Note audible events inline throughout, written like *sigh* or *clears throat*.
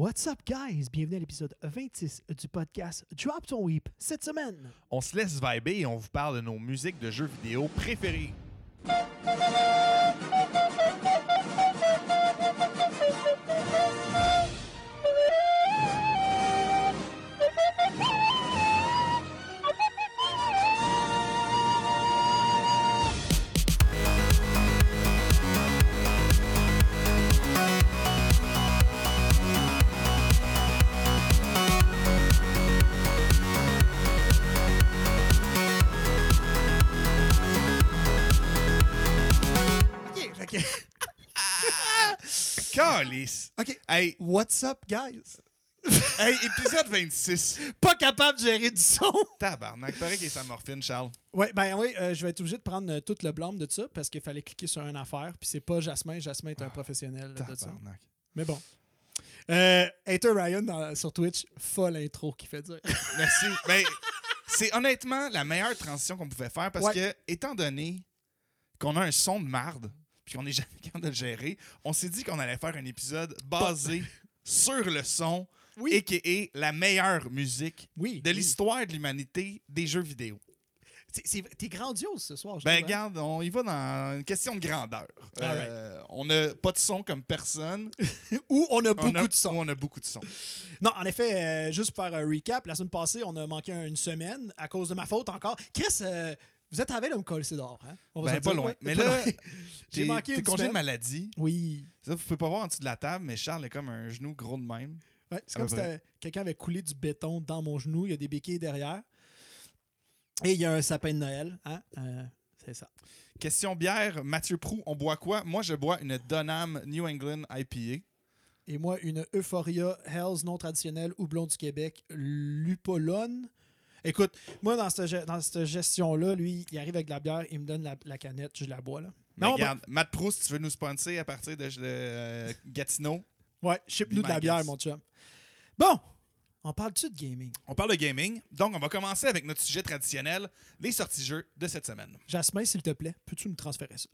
What's up, guys? Bienvenue à l'épisode 26 du podcast Drop Ton Weep cette semaine. On se laisse vibrer et on vous parle de nos musiques de jeux vidéo préférées. Hey, What's up, guys? *laughs* hey, épisode 26. Pas capable de gérer du son. Tabarnak, pareil qu'il est sa morphine, Charles. Ouais, ben oui, euh, je vais être obligé de prendre euh, tout le blâme de ça parce qu'il fallait cliquer sur une affaire. Puis c'est pas Jasmin. Jasmin est un professionnel de ça. Tabarnak. Mais bon. Euh, Hater Ryan dans- sur Twitch, folle intro qui fait dire. *laughs* Merci. Ben, c'est honnêtement la meilleure transition qu'on pouvait faire parce Ouais. que, étant donné qu'on a un son de marde puis qu'on n'est jamais *laughs* capable de le gérer, on s'est dit qu'on allait faire un épisode basé sur le son, Oui. a.k.a. la meilleure musique Oui. de l'histoire de l'humanité des jeux vidéo. T'es grandiose ce soir, je Ben, hein? regarde, on y va dans une question de grandeur. Euh, on n'a pas de son comme personne. *laughs* Ou on a beaucoup on a, de son. On a beaucoup de son. Non, en effet, euh, juste pour faire un recap, la semaine passée, on a manqué un- une semaine à cause de ma faute encore. Chris, euh, vous êtes avec de me coller dehors, hein? On Ben, pas dire, loin. ouais, Mais *laughs* pas là. *laughs* J'ai manqué une congé de maladie. Oui. Ça, vous pouvez pas voir en dessous de la table, mais Charles est comme un genou gros de même. Ouais, c'est À comme si quelqu'un avait coulé du béton dans mon genou. Il y a des béquilles derrière. Et il y a un sapin de Noël. Hein? Euh, c'est ça. Question bière, Mathieu Prou, on boit quoi? Moi, je bois une Donham New England IPA. Et moi, une Euphoria Hells non traditionnelle houblon du Québec, Lupolone. Écoute, moi, dans cette, ge- dans cette gestion-là, lui, il arrive avec de la bière, il me donne la, la canette, je la bois. Là. Mais Non, regarde, Matt Prou, si tu veux nous sponsor à partir de euh, Gatineau, ouais, ship-nous de la bière, mon chum. Bon, on parle-tu de gaming? on parle de gaming. Donc, on va commencer avec notre sujet traditionnel, les sorties jeux de cette semaine. Jasmin, s'il te plaît, peux-tu nous transférer ça?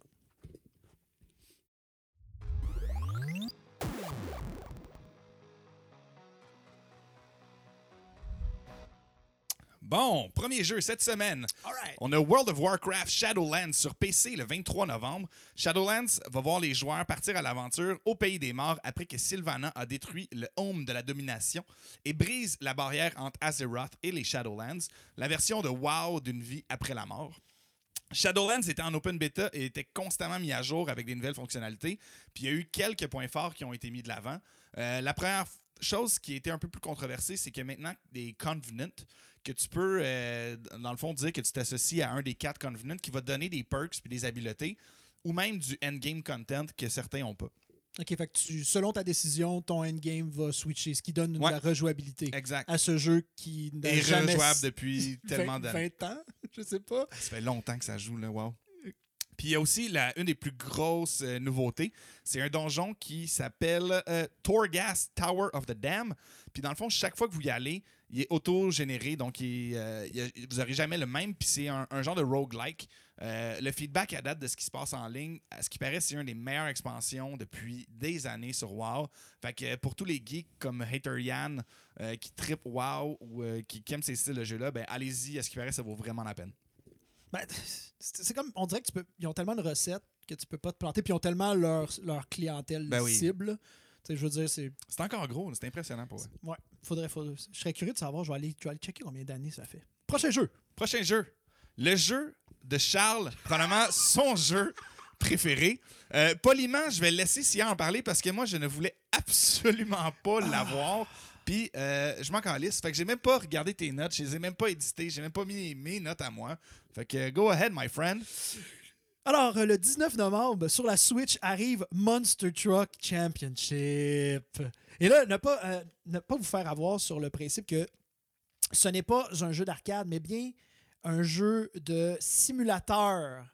Bon, premier jeu cette semaine. Alright. On a World of Warcraft Shadowlands sur PC le 23 novembre. Shadowlands va voir les joueurs partir à l'aventure au pays des morts après que Sylvana a détruit le home de la domination et brise la barrière entre Azeroth et les Shadowlands, la version de WoW d'une vie après la mort. Shadowlands était en open beta et était constamment mis à jour avec des nouvelles fonctionnalités. Puis il y a eu quelques points forts qui ont été mis de l'avant. Euh, la première chose qui été un peu plus controversée, c'est que maintenant des Covenant, que tu peux, euh, dans le fond, dire que tu t'associes à un des quatre Covenant qui va te donner des perks puis des habiletés, ou même du endgame content que certains n'ont pas. OK, fait que tu, selon ta décision, ton endgame va switcher, ce qui donne Ouais. de la rejouabilité Exact. à ce jeu qui n'a Et jamais... rejouable depuis 20 *laughs* tellement d'années. 20 ans, je sais pas. Ça fait longtemps que ça joue, là, wow. Puis il y a aussi la, une des plus grosses euh, nouveautés. C'est un donjon qui s'appelle euh, Torghast Tower of the Dam. Puis dans le fond, chaque fois que vous y allez, il est auto-généré. Donc euh, vous n'aurez jamais le même. Puis c'est un, genre de roguelike. Le feedback à date de ce qui se passe en ligne, à ce qui paraît, c'est une des meilleures expansions depuis des années sur WoW. Fait que pour tous les geeks comme Hater Yann qui trip WoW ou qui, qui aiment ces styles de jeu-là, ben allez-y. À ce qui paraît, ça vaut vraiment la peine. Ben, c'est comme, on dirait que tu peux, ils ont tellement de recettes que tu peux pas te planter, puis ils ont tellement leur, leur clientèle Ben oui. cible. Tu sais, je veux dire, c'est. C'est encore gros, c'est impressionnant pour eux. Ouais, faudrait, faudrait. Je serais curieux de savoir, je vais aller, je vais aller checker combien d'années ça fait. Prochain jeu. Prochain jeu. Le jeu de Charles, probablement son jeu préféré. Euh, poliment, je vais le laisser s'y en parler parce que moi, je ne voulais absolument pas l'avoir. Puis, euh, je m'en calisse. Fait que j'ai même pas regardé tes notes. Je les ai même pas éditées. J'ai même pas mis mes notes à moi. Fait que, go ahead, my friend. Alors, le 19 novembre, sur la Switch arrive Monster Truck Championship. Et là, ne pas, euh, ne pas vous faire avoir sur le principe que ce n'est pas un jeu d'arcade, mais bien un jeu de simulateur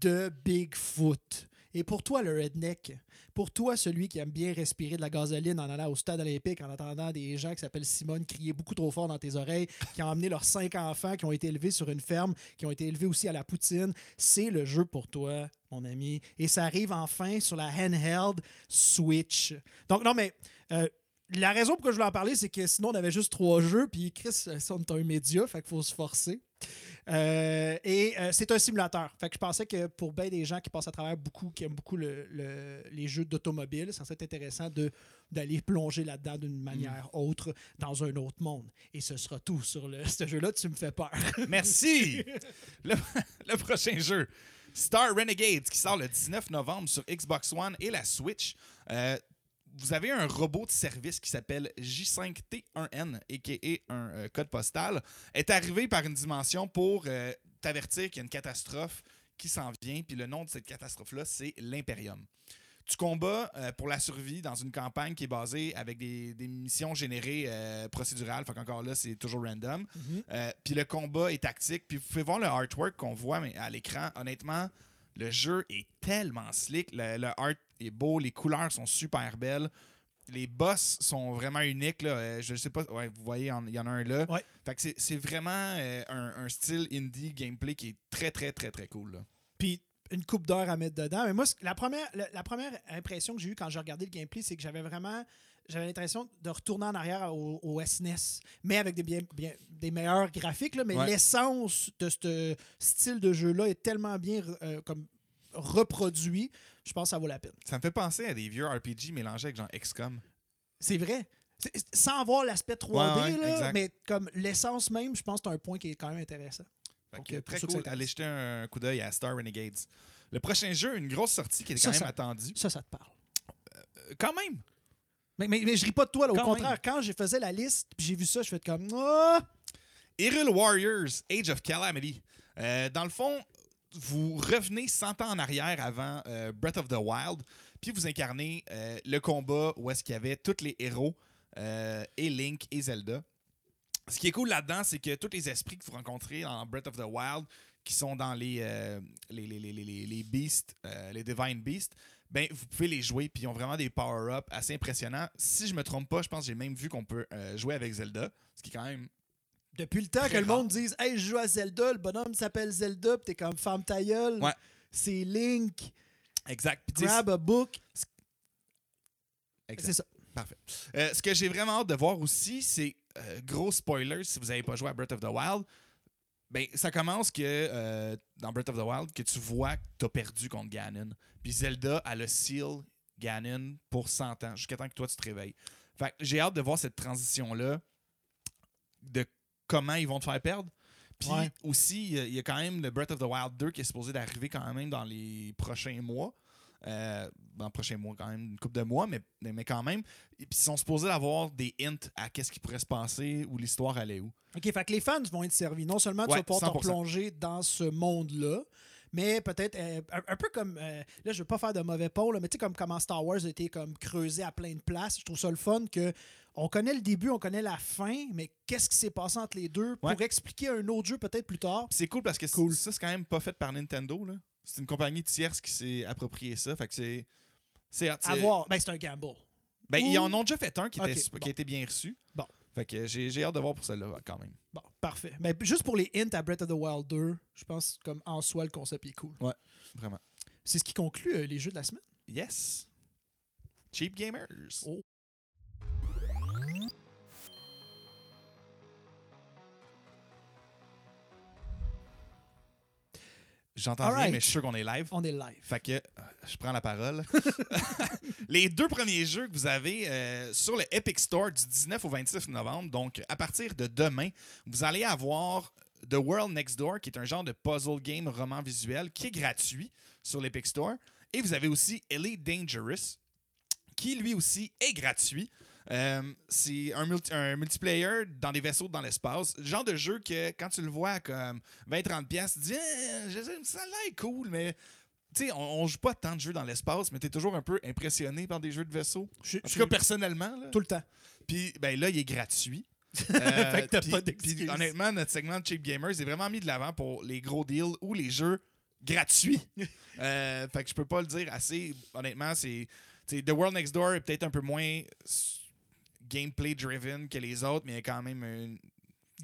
de Bigfoot. Et pour toi, le redneck, pour toi, celui qui aime bien respirer de la gasoline en allant au stade olympique, en entendant des gens qui s'appellent Simone crier beaucoup trop fort dans tes oreilles, qui ont emmené leurs cinq enfants, qui ont été élevés sur une ferme, qui ont été élevés aussi à la poutine, c'est le jeu pour toi, mon ami. Et ça arrive enfin sur la handheld Switch. Donc, non, mais euh, la raison pour que je voulais en parler, c'est que sinon, on avait juste trois jeux, puis Chris, euh, ça, on est un média, fait qu'il faut se forcer. Euh, et euh, c'est un simulateur. Fait que je pensais que pour bien des gens qui passent à travers beaucoup, qui aiment beaucoup le- le- les jeux d'automobile, ça serait intéressant d'aller plonger là-dedans d'une manière autre dans un autre monde. Et ce sera tout sur le, *laughs* ce jeu-là. Tu me fais peur. *laughs* Merci! le, *laughs* le prochain jeu, Star Renegades, qui sort le 19 novembre sur Xbox One et la Switch. Euh, vous avez un robot de service qui s'appelle J5T1N, a.k.a. un euh, code postal, est arrivé par une dimension pour euh, t'avertir qu'il y a une catastrophe qui s'en vient. Puis le nom de cette catastrophe-là, c'est l'Imperium. Tu combats euh, pour la survie dans une campagne qui est basée avec des, des missions générées procédurales. Fait qu'encore là, c'est toujours random. Euh, puis le combat est tactique. Puis vous pouvez voir le artwork qu'on voit mais à l'écran. Honnêtement, le jeu est tellement slick. Le, le art est beau. Les couleurs sont super belles. Les boss sont vraiment uniques. Là. Euh, je sais pas. Ouais, vous voyez, il y en a un là. Ouais. Fait que c'est- vraiment euh, un, un style indie gameplay qui est très, très, très, très cool. là. Puis une coupe d'heure à mettre dedans. Mais moi, la première, la, la première impression que j'ai eue quand j'ai regardé le gameplay, c'est que j'avais vraiment. J'avais l'impression de retourner en arrière au, au SNES, mais avec des, bien, bien- des meilleurs graphiques. là, mais Ouais. l'essence de ce style de jeu-là est tellement bien euh, comme reproduit, je pense que ça vaut la peine. Ça me fait penser à des vieux RPG mélangés avec genre XCOM. C'est vrai. Sans avoir l'aspect 3D, Ouais, ouais, là, mais comme l'essence même, je pense que c'est un point qui est quand même intéressant. Donc, que euh, très cool. Allez jeter un coup d'œil à Star Renegades. Le prochain jeu, une grosse sortie qui est Ça, quand même ça- attendue. Ça, ça te parle. Euh, Quand même. Mais, mais, mais je ris pas de toi, là. au Quand contraire. même. Quand j'ai faisais la liste, puis j'ai vu ça, je fais comme. Ah! Hyrule Warriors, Age of Calamity. Euh, dans le fond, vous revenez 100 ans en arrière avant euh, Breath of the Wild, puis vous incarnez euh, le combat où est-ce qu'il y avait tous les héros, euh, et Link et Zelda. Ce qui est cool là-dedans, c'est que tous les esprits que vous rencontrez dans Breath of the Wild, qui sont dans les, les, les, les, les, les- Beasts, les Divine Beasts, ben, vous pouvez les jouer, puis ils ont vraiment des power-ups assez impressionnants. Si je me trompe pas, je pense que j'ai même vu qu'on peut jouer avec Zelda, ce qui est quand même Depuis le temps que le monde dise Hey, je joue à Zelda, le bonhomme s'appelle Zelda, pis t'es comme femme ta gueule. Ouais. C'est Link, exact. Puis grab a book. Exact. C'est ça. Parfait. Euh, ce que j'ai vraiment hâte de voir aussi, c'est euh, gros spoiler si vous n'avez pas joué à Breath of the Wild. Ben, ça commence que euh, dans Breath of the Wild que tu vois que tu as perdu contre Ganon. Puis Zelda elle a seal Ganon pour 100 ans, jusqu'à temps que toi tu te réveilles. Fait que j'ai hâte de voir cette transition-là de comment ils vont te faire perdre. Puis Ouais. aussi, il y a- quand même le Breath of the Wild 2 qui est supposé d'arriver quand même dans les prochains mois. Euh, dans les prochains mois, quand même, une couple de mois, mais, mais quand même. Puis ils sont supposés avoir des hints à qu'est-ce qui pourrait se passer ou l'histoire allait où. OK, fait que les fans vont être servis. Non seulement tu Ouais, vas pouvoir te 100%. plonger dans ce monde-là, mais peut-être euh, un, un peu comme. euh, là, je veux pas faire de mauvais pont, là, mais tu sais, comme comment Star Wars a été comme creusé à plein de places. Je trouve ça le fun que. On connaît le début, on connaît la fin, mais qu'est-ce qui s'est passé entre les deux pour Ouais. expliquer un autre jeu peut-être plus tard? C'est cool parce que Cool. ça, c'est quand même pas fait par Nintendo. là. C'est une compagnie tierce qui s'est approprié ça. Fait que c'est. C'est À c'est- voir. Ben, c'est un gamble. Ben, ils en ont déjà fait un qui, était, qui a été bien reçu. Bon. Fait que j'ai hâte de voir pour celle-là quand même. Bon, parfait. Mais juste pour les hints à Breath of the Wild 2, je pense comme en soi, le concept est cool. Vraiment. C'est ce qui conclut euh, les jeux de la semaine. Yes. Cheap Gamers. Oh. J'entends Alright. rien, mais je suis sûr qu'on est live. On est live. Fait que euh, je prends la parole. *laughs* les deux premiers jeux que vous avez euh, sur le Epic Store du 19 au 26 novembre, donc à partir de demain, vous allez avoir The World Next Door, qui est un genre de puzzle game roman visuel qui est gratuit sur l'Epic Store. Et vous avez aussi Elite Dangerous, qui lui aussi est gratuit. Euh, c'est un, multi- un multiplayer dans des vaisseaux dans l'espace. Le genre de jeu que quand tu le vois à comme 20-30$, piastres, tu te dis Eh, ça a l'air cool, mais tu sais, on, on joue pas tant de jeux dans l'espace, mais tu es toujours un peu impressionné par des jeux de vaisseaux. Je- En tout cas, personnellement. Là. tout le temps. Puis ben là, il est gratuit. *laughs* Fait que pas d'excuse. honnêtement, notre segment de Cheap Gamers est vraiment mis de l'avant pour les gros deals ou les jeux gratuits. *laughs* Euh, fait que je peux pas le dire assez. Honnêtement, c'est. The World Next Door est peut-être un peu moins gameplay driven que les autres, mais il y a quand même un.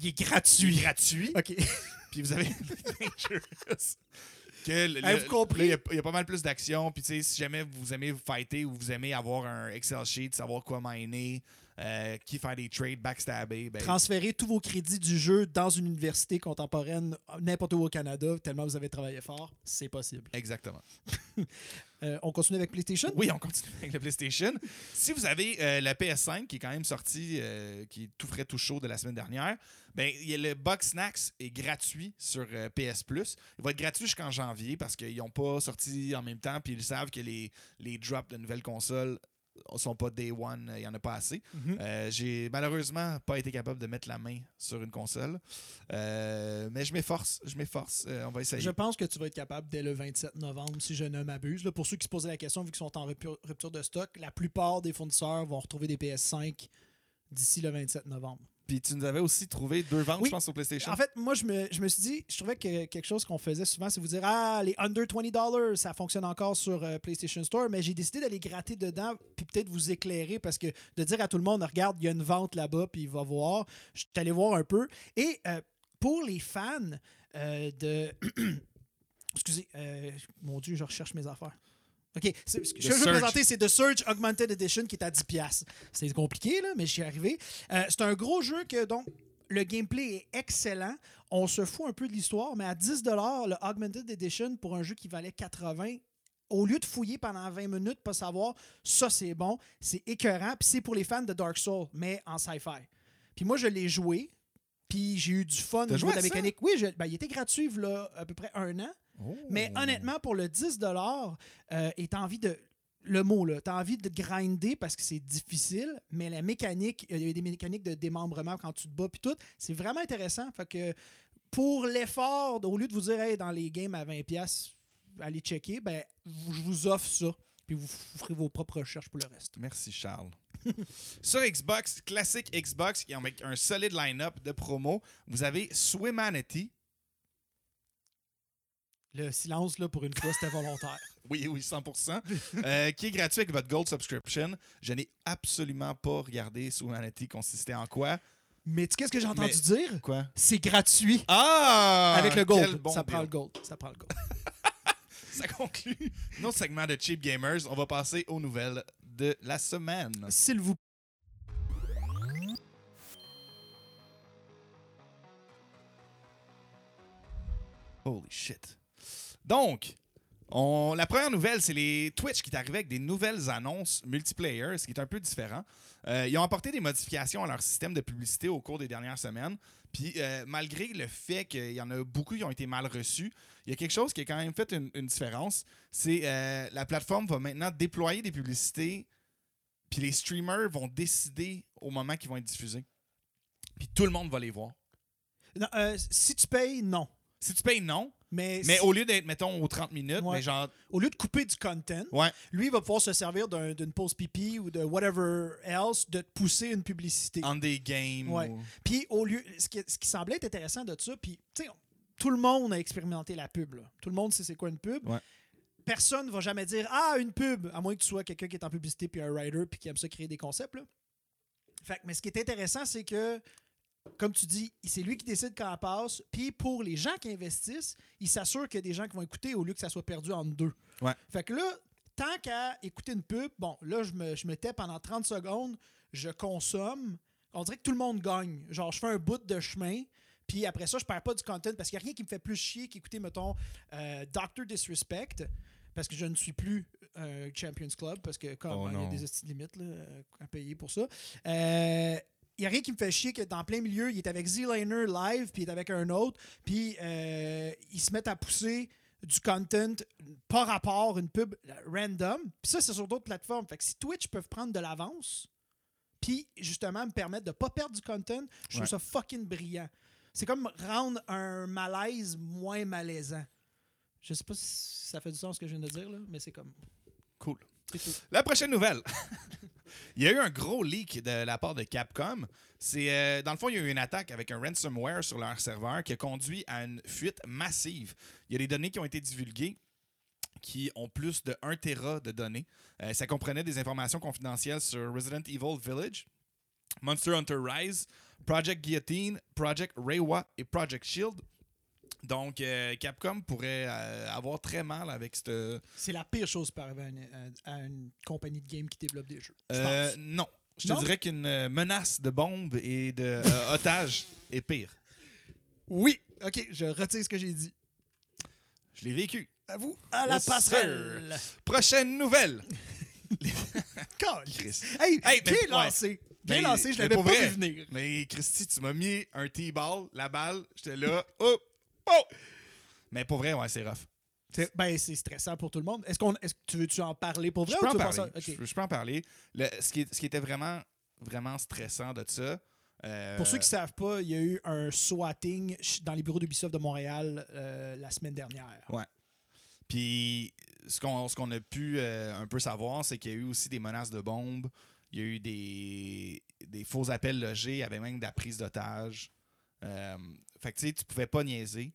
Il est Il est gratuit. gratuit. OK. *laughs* Puis vous avez Dangerous, Que le- compris? là, Il y a- il y, a pas mal plus d'action. Puis, tu sais, si jamais vous aimez fighter ou vous aimez avoir un Excel sheet, savoir quoi miner, euh, qui faire des trades, backstabber, ben, Transférer tous vos crédits du jeu dans une université contemporaine, n'importe où au Canada, tellement vous avez travaillé fort, c'est possible. exactement. *laughs* Euh, on continue avec PlayStation? Oui, on continue avec le PlayStation. Si vous avez euh, la PS5 qui est quand même sortie, euh, qui est tout frais, tout chaud de la semaine dernière, ben, le Box Snacks est gratuit sur PS Plus. Il va être gratuit jusqu'en janvier parce qu'ils n'ont pas sorti en même temps puis ils savent que les, les drops de nouvelles consoles sont pas day one, il n'y en a pas assez. Mhm. Euh, J'ai malheureusement pas été capable de mettre la main sur une console. Euh, mais je m'efforce, je m'efforce. Euh, on va essayer. Je pense que tu vas être capable dès le 27 novembre, si je ne m'abuse. Pour ceux qui se posaient la question, vu qu'ils sont en rupture de stock, la plupart des fournisseurs vont retrouver des PS5 d'ici le 27 novembre. Puis tu nous avais aussi trouvé deux ventes, Oui. je pense, sur PlayStation. En fait, moi, je me, je me suis dit, je trouvais que quelque chose qu'on faisait souvent, c'est vous dire Ah, les under 20 ça fonctionne encore sur euh, PlayStation Store, mais j'ai décidé d'aller gratter dedans, puis peut-être vous éclairer, parce que de dire à tout le monde Regarde, il y a une vente là-bas, puis il va voir. Je suis allé voir un peu. Et euh, pour les fans euh, de. *clears throat* Excusez, mon Dieu, je recherche mes affaires. OK, ce que je veux présenter, c'est The Surge Augmented Edition qui est à 10$. C'est compliqué, là, mais j'y suis arrivé. Euh, c'est un gros jeu que, donc, le gameplay est excellent. On se fout un peu de l'histoire, mais à 10 le Augmented Edition pour un jeu qui valait 80 au lieu de fouiller pendant 20 minutes, pas savoir, ça c'est bon, c'est écœurant, puis c'est pour les fans de Dark Souls, mais en sci-fi. Puis moi, je l'ai joué, puis j'ai eu du fun au joué niveau de la mécanique. Oui, je- ben, il était gratuit là, à peu près un an. Oh. Mais honnêtement, pour le 10 euh, et t'as envie de. Le mot, là, t'as envie de grinder parce que c'est difficile, mais la mécanique, il y a des mécaniques de démembrement quand tu te bats puis tout, c'est vraiment intéressant. Fait que pour l'effort, au lieu de vous dire hey, dans les games à 20$, allez checker, ben je vous offre ça. Puis vous, ferez vos propres recherches pour le reste. Merci Charles. *laughs* Sur Xbox, classique Xbox, avec un solide line-up de promo, vous avez Swimanity. Le silence, là, pour une fois, c'était volontaire. *laughs* Oui, oui, 100%. euh, qui est gratuit avec votre Gold Subscription. Je n'ai absolument pas regardé Swimanity consistait en quoi. Mais tu sais qu'est-ce que j'ai entendu Mais- dire? Quoi? C'est gratuit. Ah! avec le gold. bon ça prend le gold. Ça prend le gold. *laughs* Ça conclut notre segment de Cheap Gamers. On va passer aux nouvelles de la semaine. S'il vous Holy shit. Donc, on- la première nouvelle, c'est les Twitch qui est arrivé avec des nouvelles annonces multiplayer, ce qui est un peu différent. Euh, ils ont apporté des modifications à leur système de publicité au cours des dernières semaines. Puis, euh, malgré le fait qu'il y en a beaucoup qui ont été mal reçus, il y a quelque chose qui a quand même fait une, une différence. C'est euh, la plateforme va maintenant déployer des publicités, puis les streamers vont décider au moment qu'ils vont être diffusés. Puis tout le monde va les voir. Non, si tu payes, non. Si tu payes, non. Mais, au lieu d'être, mettons, aux 30 minutes, Ouais. mais genre. au lieu de couper du content, Ouais. lui il va pouvoir se servir d'un- d'une pause pipi ou de whatever else de pousser une publicité. En des games. Ouais. ou- Puis au lieu, ce qui, ce qui semblait être intéressant de ça, puis tu sais, tout le monde a expérimenté la pub. là. Tout le monde sait c'est quoi une pub. Ouais. Personne ne va jamais dire ah une pub, à moins que tu sois quelqu'un qui est en publicité puis un writer puis qui aime ça créer des concepts. là. Fait mais ce qui est intéressant, c'est que comme tu dis, c'est lui qui décide quand elle passe. Puis pour les gens qui investissent, il s'assure qu'il y a des gens qui vont écouter au lieu que ça soit perdu en deux. Ouais. Fait que là, tant qu'à écouter une pub, bon, là, je me, je me tais pendant 30 secondes, je consomme. On dirait que tout le monde gagne. Genre, je fais un bout de chemin. Puis après ça, je perds pas du content parce qu'il n'y a rien qui me fait plus chier qu'écouter, mettons, euh, Doctor Disrespect. Parce que je ne suis plus euh, Champions Club. Parce que, comme Oh il y a des limites là, à payer pour ça. Euh, il n'y a rien qui me fait chier que dans plein milieu, il est avec Z-Liner live, puis il est avec un autre, puis euh, ils se mettent à pousser du content par rapport, une pub random. Puis ça, c'est sur d'autres plateformes. Fait que si Twitch peuvent prendre de l'avance, puis justement me permettre de ne pas perdre du content, je trouve Ouais. ça fucking brillant. C'est comme rendre un malaise moins malaisant. Je sais pas si ça fait du sens ce que je viens de dire, là, mais c'est comme. Cool. La prochaine nouvelle. *laughs* il y a eu un gros leak de la part de Capcom. Euh, dans le fond, il y a eu une attaque avec un ransomware sur leur serveur qui a conduit à une fuite massive. Il y a des données qui ont été divulguées qui ont plus de 1 Tera de données. Euh, ça comprenait des informations confidentielles sur Resident Evil Village, Monster Hunter Rise, Project Guillotine, Project Reiwa et Project Shield. Donc, euh, Capcom pourrait euh, avoir très mal avec cette. C'est la pire chose qui peut arriver à une, à- une compagnie de game qui développe des jeux. je Euh, pense. non. Je te Non? dirais qu'une menace de bombe et de euh, *laughs* otage est pire. Oui, ok, je retire ce que j'ai dit. Je l'ai vécu. À vous, à la Yes, passerelle. Prochaine nouvelle. *laughs* Calice. Hey, Hey, bien mais- lancé. Bien Mais- lancé, je l'avais pas vrai. vu venir. Mais Christy, tu m'as mis un T-ball, la balle, j'étais là. Oh! Oh! Mais pour vrai, ouais, c'est rough. C'est- Ben, c'est stressant pour tout le monde. Est-ce qu'on, est-ce que tu veux-tu en parler pour vrai Je ou peux en veux parler. Je, je peux en parler. Le- ce, qui, ce qui était vraiment, vraiment stressant de ça. euh, Pour ceux qui ne savent pas, il y a eu un swatting dans les bureaux d'Ubisoft de Montréal euh, la semaine dernière. Ouais. Puis ce qu'on ce qu'on a pu euh, un peu savoir, c'est qu'il y a eu aussi des menaces de bombes. Il y a eu des, des faux appels logés. Il y avait même de la prise d'otage. Fait que tu sais, tu pouvais pas niaiser.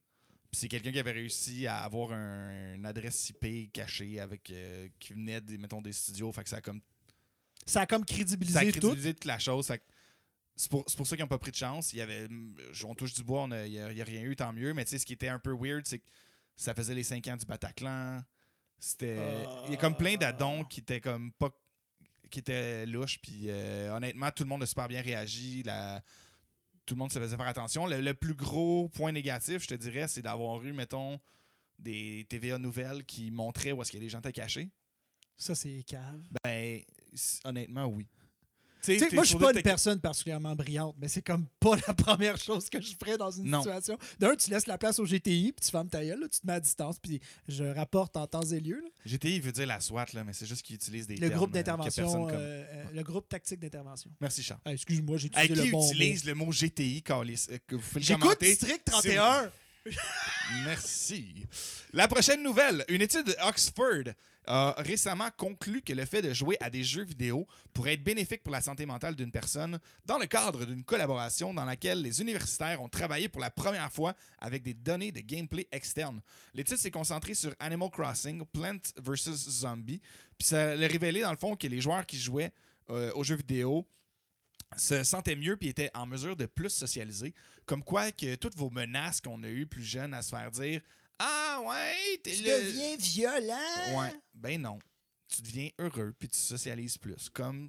Puis c'est quelqu'un qui avait réussi à avoir un- une adresse IP cachée avec euh, qui venait des, mettons, des studios. Fait que ça a comme Ça a comme ça a crédibilisé tout? crédibilisé toute la chose. Fait que c'est pour, c'est pour ça qu'ils n'ont pas pris de chance. Il y avait, on touche du bois, il n'y a, rien eu, tant mieux. Mais tu sais, ce qui était un peu weird, c'est que ça faisait les 5 ans du Bataclan. C'était. Il y a comme plein d'addons qui étaient comme pas. qui étaient louches. Puis euh, honnêtement, tout le monde a super bien réagi. La- tout le monde se faisait faire attention. Le, le plus gros point négatif, je te dirais, c'est d'avoir eu, mettons, des TVA nouvelles qui montraient où est-ce que les gens étaient cachés. Ça, c'est cave. Ben, honnêtement, oui. Moi, je suis pas une personne particulièrement brillante, mais c'est comme pas *laughs* la première chose que je ferais dans une Non. situation. D'un, tu laisses la place au GTI, puis tu fermes ta gueule, là, tu te mets à distance, puis je rapporte en temps et lieu. là. GTI veut dire la SWAT, là, mais c'est juste qu'ils utilisent des Le termes, groupe euh, d'intervention, comme- euh, euh, le groupe tactique d'intervention. Merci, Charles. Ah, Excuse-moi, j'ai utilisé le bon utilise le mot GTI quand les, euh, que vous pouvez le J'écoute? District 31. Merci. La prochaine nouvelle. Une étude de Oxford a récemment conclu que le fait de jouer à des jeux vidéo pourrait être bénéfique pour la santé mentale d'une personne dans le cadre d'une collaboration dans laquelle les universitaires ont travaillé pour la première fois avec des données de gameplay externes. L'étude s'est concentrée sur Animal Crossing, Plant vs. Zombie, puis ça a révélé dans le fond que les joueurs qui jouaient euh, aux jeux vidéo se sentaient mieux puis étaient en mesure de plus socialiser. Comme quoi que toutes vos menaces qu'on a eues plus jeunes à se faire dire Ah ouais, t'es le... violent. Ouais, ben non. Tu deviens heureux puis tu socialises plus, comme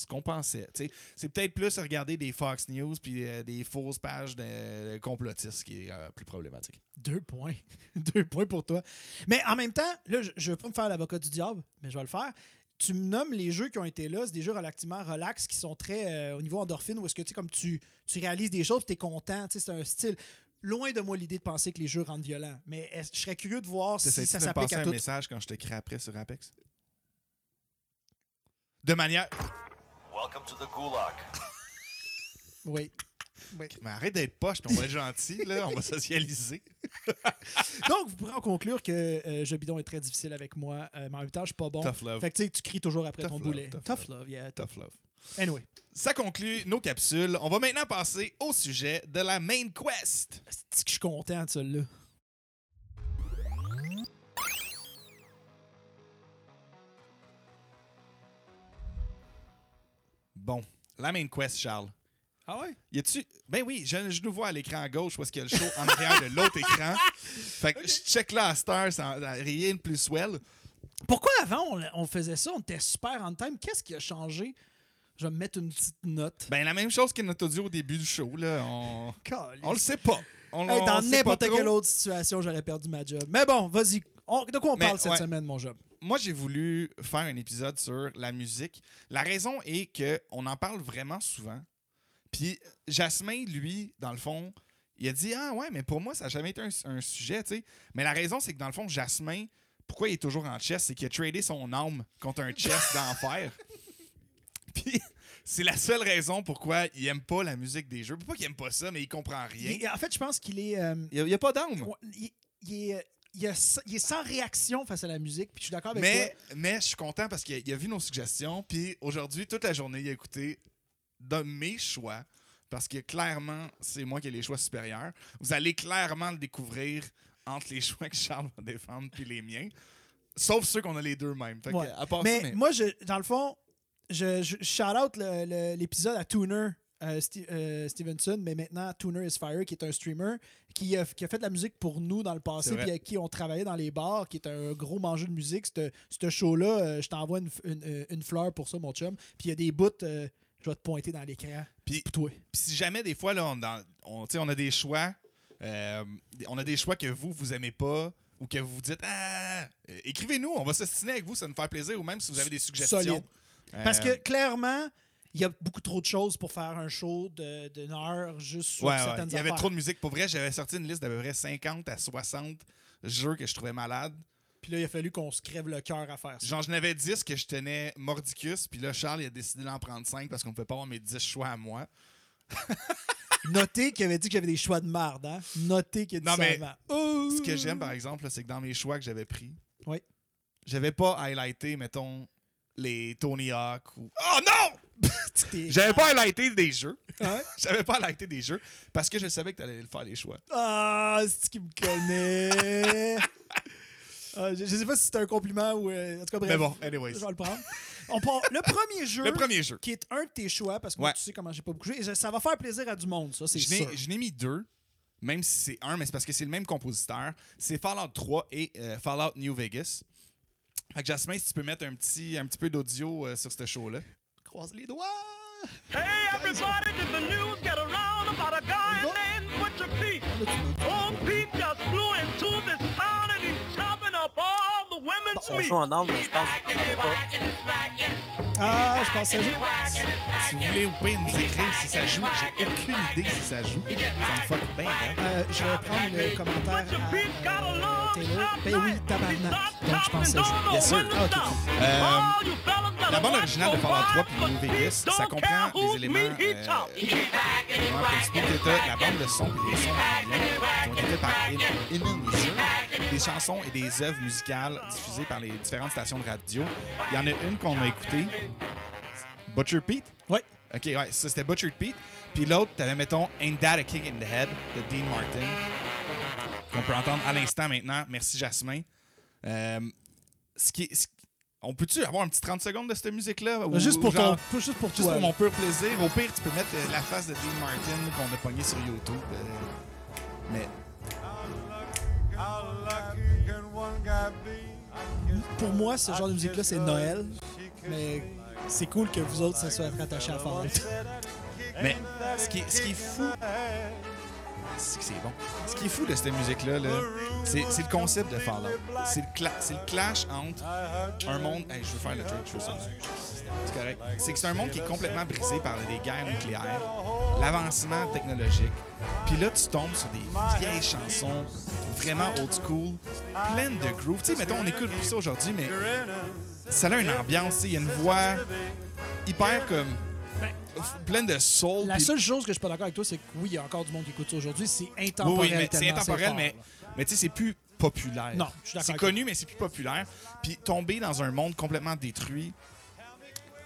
ce qu'on pensait. Tu c'est peut-être plus regarder des Fox News puis euh, des fausses pages de complotistes qui est euh, plus problématique. Deux points. *laughs* Deux points pour toi. Mais en même temps, là, je, je veux pas me faire l'avocat du diable, mais je vais le faire. Tu me nommes les jeux qui ont été là, c'est des jeux relativement relax qui sont très euh, au niveau endorphine où est-ce que tu sais, comme tu, tu réalises des choses, tu es content, c'est un style. Loin de moi l'idée de penser que les jeux rendent violents, mais je serais curieux de voir si ça s'applique passer à un tout. message quand je t'écris après sur Apex? De manière... Welcome to the gulag. Oui. Mais arrête d'être poche, puis on va être gentil, là, on va socialiser. *laughs* Donc, vous pourrez en conclure que euh, Jeu Bidon est très difficile avec moi, euh, mais en même temps, je suis pas bon. Tough love. Fait que tu sais, tu cries toujours après Tough ton love, boulet. tough Tough, love, yeah. tough. Tough love. Anyway. Ça conclut nos capsules. On va maintenant passer au sujet de la main quest. C'est que je suis content de celle-là? Bon, la main quest, Charles. Ah ouais? Y a-tu. Ben oui, je, je nous vois à l'écran à gauche parce qu'il y a le show en arrière de l'autre écran. *laughs* Fait que je check là à Star, ça rien de plus swell. Pourquoi avant on, on faisait ça, on était super on time? Qu'est-ce qui a changé? Je vais me mettre une petite note. Ben la même chose que notre audio au début du show, là. On, *laughs* le sait pas. On, Hey, dans n'importe quelle autre situation, j'aurais perdu ma job. Mais bon, vas-y. De quoi on Mais, parle cette ouais. semaine, mon job? Moi, j'ai voulu faire un épisode sur la musique. La raison est que on en parle vraiment souvent. Puis Jasmin, lui, dans le fond, il a dit Ah ouais, mais pour moi, ça n'a jamais été un, un sujet, tu sais. Mais la raison, c'est que dans le fond, Jasmin, pourquoi il est toujours en chess, c'est qu'il a tradé son âme contre un chess *laughs* d'enfer. Puis c'est la seule raison pourquoi il aime pas la musique des jeux. Pas qu'il aime pas ça, mais il comprend rien. Il- en fait, je pense qu'il est. euh, Il n'y a, pas d'âme. ouais, il, il est. Il, il sans réaction face à la musique, puis je suis d'accord avec Mais, toi. mais je suis content parce qu'il a- il a vu nos suggestions. Puis aujourd'hui, toute la journée, il a écouté de mes choix. Parce que clairement, c'est moi qui ai les choix supérieurs. Vous allez clairement le découvrir entre les *laughs* choix que Charles va défendre puis les miens. Sauf ceux qu'on a les deux mêmes. Fait que, Ouais. à part Mais, ça, mais- moi, je, dans le fond, je, je shout out l'épisode à Tuner euh, euh, Stevenson, mais maintenant Tuner is Fire, qui est un streamer qui a, qui a fait de la musique pour nous dans le passé, puis avec qui on travaillait dans les bars, qui est un gros mangeur de musique. Ce show-là, euh, je t'envoie une, une- une fleur pour ça, mon chum. Puis il y a des bouts, je vais te pointer dans l'écran. Puis- toi. Puis si jamais, des fois, là, on, dans- on, a des choix, euh, on a des choix que vous, vous aimez pas ou que vous vous dites, ah, écrivez-nous, on va s'assiner avec vous, ça va nous faire plaisir, ou même si vous avez des suggestions. Euh, Parce que clairement, il y a beaucoup trop de choses pour faire un show d'une heure juste sur Ouais, ouais, certaines il y avait affaires. trop de musique. Pour vrai, j'avais sorti une liste d'à peu près 50 à 60 jeux que je trouvais malades. Puis là, il a fallu qu'on se crève le cœur à faire ça. Genre, j'en avais 10 que je tenais mordicus, puis là, Charles il a décidé d'en prendre 5 parce qu'on ne pouvait pas avoir mes 10 choix à moi. *laughs* Notez qu'il avait dit que j'avais des choix de marde, hein? Notez qu'il a dit Non, ça mais avant. Ce que j'aime, par exemple, c'est que dans mes choix que j'avais pris, Oui. j'avais pas highlighté, mettons, les Tony Hawk ou. Oh non! *laughs* J'avais pas highlighté des jeux. Hein? *laughs* J'avais pas highlighté des jeux parce que je savais que t'allais le faire les choix. Ah, c'est qui me connaît? Ah, je, je sais pas si c'est un compliment ou. euh, en tout cas, bref. Mais bon, anyways. Je vais le prendre. On part, le premier jeu. *laughs* Le premier jeu. Qui est un de tes choix, parce que moi, Ouais. tu sais comment j'ai pas beaucoup joué. Et je- ça va faire plaisir à du monde, ça, c'est sûr. je n'ai mis deux, même si c'est un, mais c'est parce que c'est le même compositeur. C'est Fallout 3 et euh, Fallout New Vegas. Fait que Jasmin, si tu peux mettre un petit, un petit peu d'audio euh, sur ce show-là. Croise les doigts. Hey, everybody, did the news get around about a guy named Butcher Pete? Women's On joue en angle, mais je pense que je pas. Ah, je pense que ça joue. Si vous voulez, vous pouvez nous écrire si ça joue. J'ai aucune idée si ça joue. Ça me fuck bien, hein? Euh, je vais prendre le commentaire à euh, Taylor. Ben oui, tabarnak. Donc, je pense que ça joue. Yes, sir. windows Ok. down. Euh, La bande originale de Fallout 3 wives, puis New Vegas, ça don't comprend care des éléments euh, éléments principaux que t'as, la bande de son et les sons ambiants qui ont été faits par Em- Emile Nisser, des chansons et des œuvres musicales diffusées par les différentes stations de radio. Il y en a une qu'on a écoutée, Butcher Pete? Ouais. Ok, ouais, ça c'était Butcher Pete. Puis l'autre, t'avais, mettons, Ain't That a Kick in the Head de Dean Martin, qu'on peut entendre à l'instant maintenant. Merci Jasmin. Euh, ce qui ce- on peut-tu avoir un petit 30 secondes de cette musique-là? ou- Juste pour, genre- ton, juste pour Juste toi. pour mon pur plaisir. Au pire, tu peux mettre euh, la face de Dean Martin qu'on a pogné sur YouTube. euh, mais Pour moi, ce genre de musique-là, c'est Noël. Mais c'est cool que vous autres, ça soit rattaché à Fallout. Mais ce qui ce qui est fou. Ce qui est fou de cette musique-là, là, c'est le concept de Fallout. C'est le, clash entre un monde. Je veux faire le truc, je veux ça. C'est correct. C'est que c'est un monde qui est complètement brisé par les guerres nucléaires, l'avancement technologique. Puis là, tu tombes sur des vieilles chansons vraiment old school, pleines de groove. Tu sais, mettons, on écoute plus ça aujourd'hui, mais ça a une ambiance. Il y a une voix hyper comme. Pleine de soul. La seule chose que je suis pas d'accord avec toi, c'est que oui, il y a encore du monde qui écoute ça aujourd'hui. C'est intemporel. oui, mais c'est intemporel, fort, mais, là. mais tu sais, c'est plus populaire. Non, je suis d'accord C'est connu, mais c'est plus populaire. Puis tomber dans un monde complètement détruit,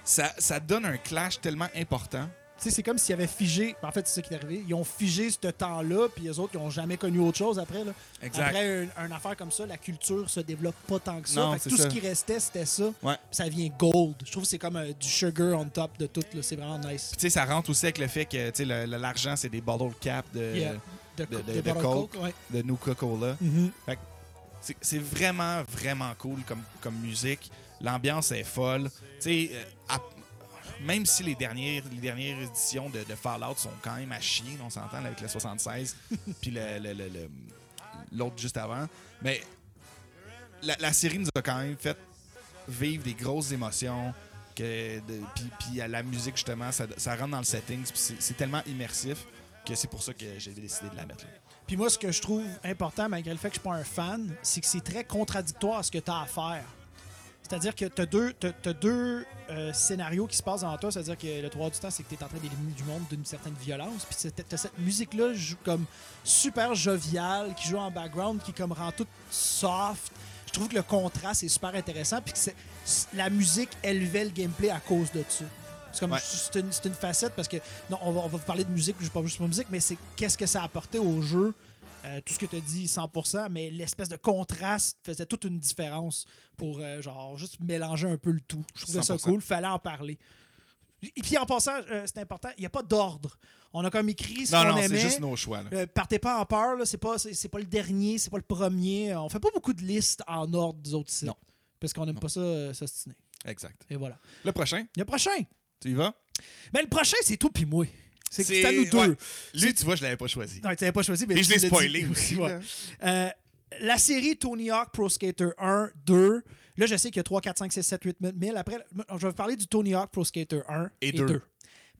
ça, ça donne un clash tellement important. Sais, c'est comme s'ils avaient figé. En fait, c'est ça qui est arrivé. Ils ont figé ce temps-là, puis les autres, ils n'ont jamais connu autre chose après. Là. Exact. Après un- une affaire comme ça, la culture se développe pas tant que ça. Non, Fait que tout ça. ce qui restait, c'était ça. Ouais. Ça vient gold. Je trouve que c'est comme euh, du sugar on top de tout. C'est vraiment nice. Tu sais, ça rentre aussi avec le fait que l'argent, c'est des bottle caps de, Yeah. De, de- de- de de Bottle Coke. Coke, ouais. de Nuka-Cola. Mhm. C'est- C'est vraiment, vraiment cool comme, comme musique. L'ambiance est folle. Tu sais, euh, même si les dernières, les dernières éditions de, de Fallout sont quand même à chier, on s'entend avec le 76, *laughs* puis le- le- le- le- l'autre juste avant. Mais la, la série nous a quand même fait vivre des grosses émotions. Que de- puis, puis à la musique, justement, ça, ça rentre dans le setting. puis C'est tellement immersif que c'est pour ça que j'ai décidé de la mettre là. Puis moi, ce que je trouve important, malgré le fait que je suis pas un fan, c'est que c'est très contradictoire à ce que tu as à faire. C'est-à-dire que tu as deux, t'as- t'as deux euh, scénarios qui se passent devant toi. C'est-à-dire que le trois du temps, c'est que tu es en train d'éliminer du monde d'une certaine violence. Puis tu as cette musique-là joue comme super joviale, qui joue en background, qui comme rend tout soft. Je trouve que le contraste est super intéressant. Puis que la musique élevait le gameplay à cause de ça. C'est comme Ouais. c'est une, c'est une facette parce que non, on va, on va vous parler de musique, je pas juste pour musique, mais c'est qu'est-ce que ça a apporté au jeu. Euh, tout ce que tu as dit 100%, mais l'espèce de contraste faisait toute une différence pour euh, genre juste mélanger un peu le tout. Je trouvais ça 100%. cool, fallait en parler. Et puis en passant, euh, c'est important, il n'y a pas d'ordre. On a comme écrit ce qu'on non, c'est aimait. juste nos choix. là. Euh, partez pas en peur, là, c'est pas, c'est, pas le dernier, c'est pas le premier. On fait pas beaucoup de listes en ordre des autres sites. Non. Parce qu'on n'aime pas ça euh, s'ostiner. Exact. Et voilà. Le prochain, Le prochain. tu y vas? Ben, le prochain, c'est toi puis moi. C'est, à nous deux. ouais. Lui, tu vois, je l'avais pas choisi. Non, tu l'avais pas choisi, mais Et je l'ai spoilé aussi. *laughs* Ouais. Euh, la série Tony Hawk Pro Skater 1, 2. Là, je sais qu'il y a 3, 4, 5, 6, 7, 8 000. Après, je vais vous parler du Tony Hawk Pro Skater 1 Et et, deux. 2.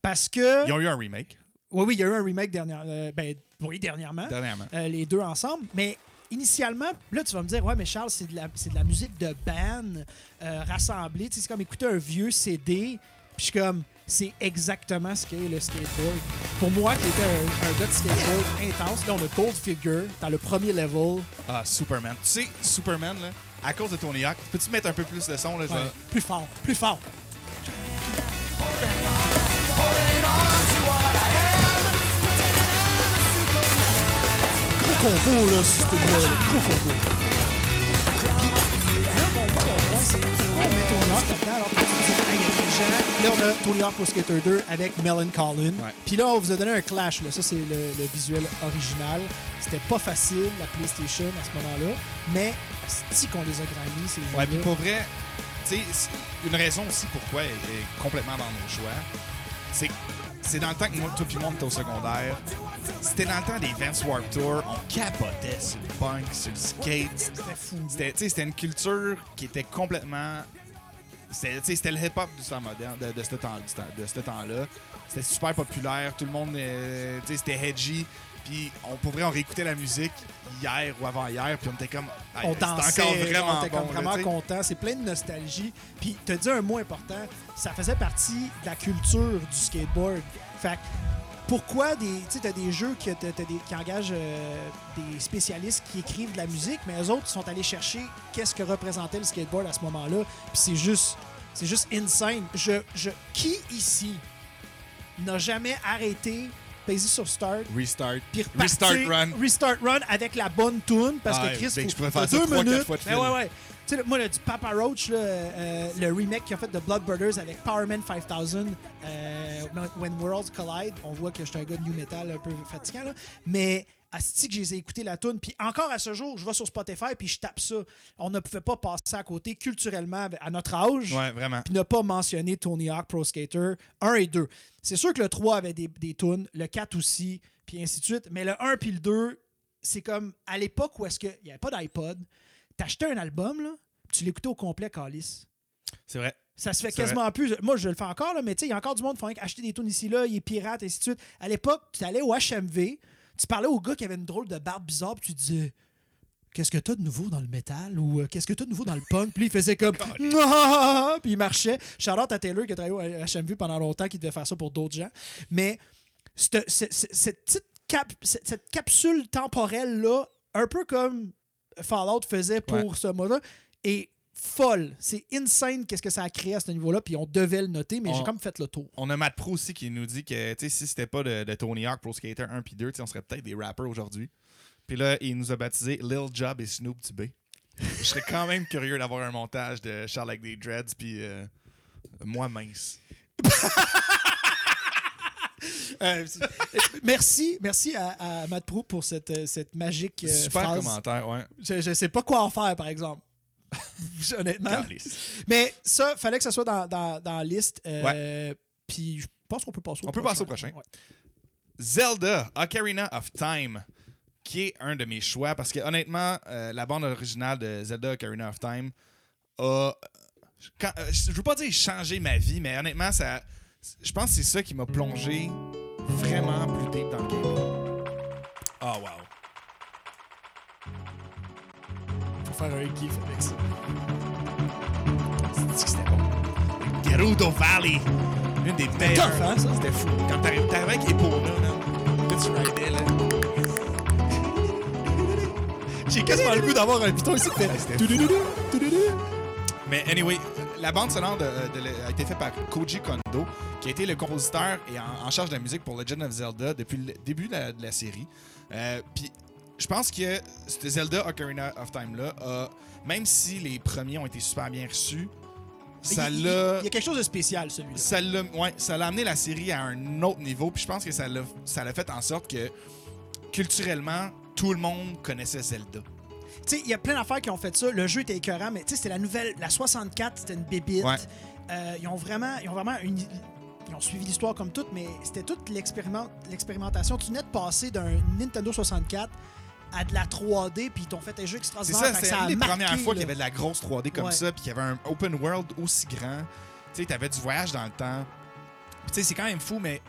Parce que. Ils ont eu un remake Oui, oui, il y a eu un remake dernière, euh, ben, oui, dernièrement. dernièrement. euh, les deux ensemble. Mais initialement, là, tu vas me dire, ouais, mais Charles, c'est de la, c'est de la musique de band euh, rassemblée. Tu sais, c'est comme écouter un vieux CD. Puis je suis comme, c'est exactement ce qu'est le skateboard. Pour moi, qui était un, un gars de skateboard intense, là, on a Gold Figure dans le premier level. Ah, Superman. Tu sais, Superman, là, à cause de Tony Hawk, peux-tu mettre un peu plus de son? Là, Ouais, plus fort, plus fort. Gros combo, là, sur ce là Gros combo. Puis, là, mon point, moi, c'est Tony Hawk alors Là, on a Tony Hawk Pro Skater 2 avec Melon Collin. Puis là, on vous a donné un clash. Là. Ça, c'est le, le visuel original. C'était pas facile, la PlayStation, à ce moment-là. Mais, si qu'on les a grandis, ces Ouais, puis pour vrai, tu sais, c'est une raison aussi pourquoi elle est complètement dans nos choix, c'est que c'est dans le temps que moi, puis moi, on était au secondaire. C'était dans le temps des Vans Warped Tour. On capotait sur le punk, sur le skate. C'était fou. C'était une culture qui était complètement. C'était, le hip-hop du temps moderne, de, de ce temps- temps-là. C'était super populaire. Tout le monde, euh, c'était edgy. Puis, on, pour vrai, on réécoutait la musique hier ou avant-hier. Puis, on était comme. On encore vraiment on était comme vraiment content. C'est plein de nostalgie. Puis, te dis un mot important, ça faisait partie de la culture du skateboard. Fait pourquoi des, tu sais, t'as des jeux que t'as- des- qui engagent euh, des spécialistes qui écrivent de la musique, mais eux autres sont allés chercher qu'est-ce que représentait le skateboard à ce moment-là. Puis c'est juste, c'est juste insane. Je, je, qui ici n'a jamais arrêté, pesé sur Start, Restart. puis repartir, Restart Run. Restart Run avec la bonne tune parce Ah, que Chris, ben, faut- je faire ça deux minutes. fois de Ben ouais, ouais. Tu sais, moi, là, du Papa Roach, là, euh, le remake qu'ils ont fait de Blood Brothers avec Power Man 5000, euh, When Worlds Collide, on voit que je suis un gars de new metal un peu fatigant, là. mais Asti que je les ai écoutés la tune puis encore à ce jour, je vais sur Spotify puis je tape ça. On ne pouvait pas passer à côté culturellement à notre âge Ouais, vraiment. puis ne pas mentionner Tony Hawk Pro Skater 1 et 2. C'est sûr que le 3 avait des, des tunes, le 4 aussi, puis ainsi de suite. Mais le 1 puis le 2, c'est comme à l'époque où est-ce qu'il n'y avait pas d'iPod, t'achetais un album, là, tu l'écoutais au complet, Calis. C'est vrai. Ça se fait quasiment plus. Moi, je le fais encore, là, mais tu sais, il y a encore du monde qui font acheter des tunes ici, là, il est pirate, ainsi de suite. À l'époque, tu allais au HMV, tu parlais au gars qui avait une drôle de barbe bizarre, puis tu disais Qu'est-ce que t'as de nouveau dans le métal ou euh, qu'est-ce que t'as de nouveau dans le punk? Puis il faisait comme *laughs* *laughs* Ah! Puis il marchait. Charlotte à Taylor qui a travaillé au HMV pendant longtemps, qui devait faire ça pour d'autres gens. Mais cette, cette- cette- cette petite cap- cette, cette capsule temporelle-là, un peu comme Fallout faisait pour Ouais. ce mot-là, est folle. C'est insane qu'est-ce que ça a créé à ce niveau-là, puis on devait le noter, mais j'ai comme fait le tour. On a Matt Pro aussi qui nous dit que si c'était pas de, de Tony Hawk Pro Skater 1 puis 2, tu sais, on serait peut-être des rappers aujourd'hui. Puis là, il nous a baptisé Lil Job et Snoop Dubé. Je serais quand même curieux d'avoir un montage de Charles avec des dreads puis euh, moi mince. *laughs* Euh, merci, merci à, à Matt Prou pour cette, euh, cette magique euh, Super phrase. commentaire, ouais. Je, je sais pas quoi en faire, par exemple. *laughs* Honnêtement. Mais ça, fallait que ça soit dans, dans, dans la liste. euh, Puis je pense qu'on peut passer au On peut passer au prochain. Ouais. Zelda, Ocarina of Time, qui est un de mes choix parce que honnêtement, la bande originale de Zelda Ocarina of Time a. quand- je veux pas dire changer ma vie, mais honnêtement, ça, je pense que c'est ça qui m'a plongé vraiment plus deep dans le gaming. Oh wow. Faut faire un gif avec ça. C'est que c'était bon? Gerudo Valley, une des meilleures. tough, hein, ça? C'était fou. Quand t'arrives avec Epona, là, tu ridais, là. J'ai quasiment le goût d'avoir un piton ici. Ouais, c'était. Mais anyway, la bande sonore de- de- a été faite par Koji Kondo, qui a été le compositeur et en, en charge de la musique pour Legend of Zelda depuis le début de la, série. Euh, Puis je pense que ce Zelda Ocarina of Time-là, même si les premiers ont été super bien reçus, Ça il- l'a- il y a quelque chose de spécial, celui-là. ça l'a ouais, ça l'a amené la série à un autre niveau. Puis je pense que ça l'a ça l'a fait en sorte que culturellement, tout le monde connaissait Zelda. Sais, il y a plein d'affaires qui ont fait ça. Le jeu était écœurant, mais tu sais, c'était la nouvelle. La 64, c'était une bébite. Ouais. Euh, ils ont vraiment, ils ont vraiment une- ils ont suivi l'histoire comme toute, mais c'était toute l'expériment- l'expérimentation. Tu venais de passer d'un Nintendo 64 à de la 3D, puis ils t'ont fait un jeu C'est extraordinaire. ça, c'est a une des marqué, premières fois qu'il y avait de la grosse 3D comme Ouais. ça, puis qu'il y avait un open world aussi grand. Tu sais, t'avais du voyage dans le temps. Tu sais, c'est quand même fou, mais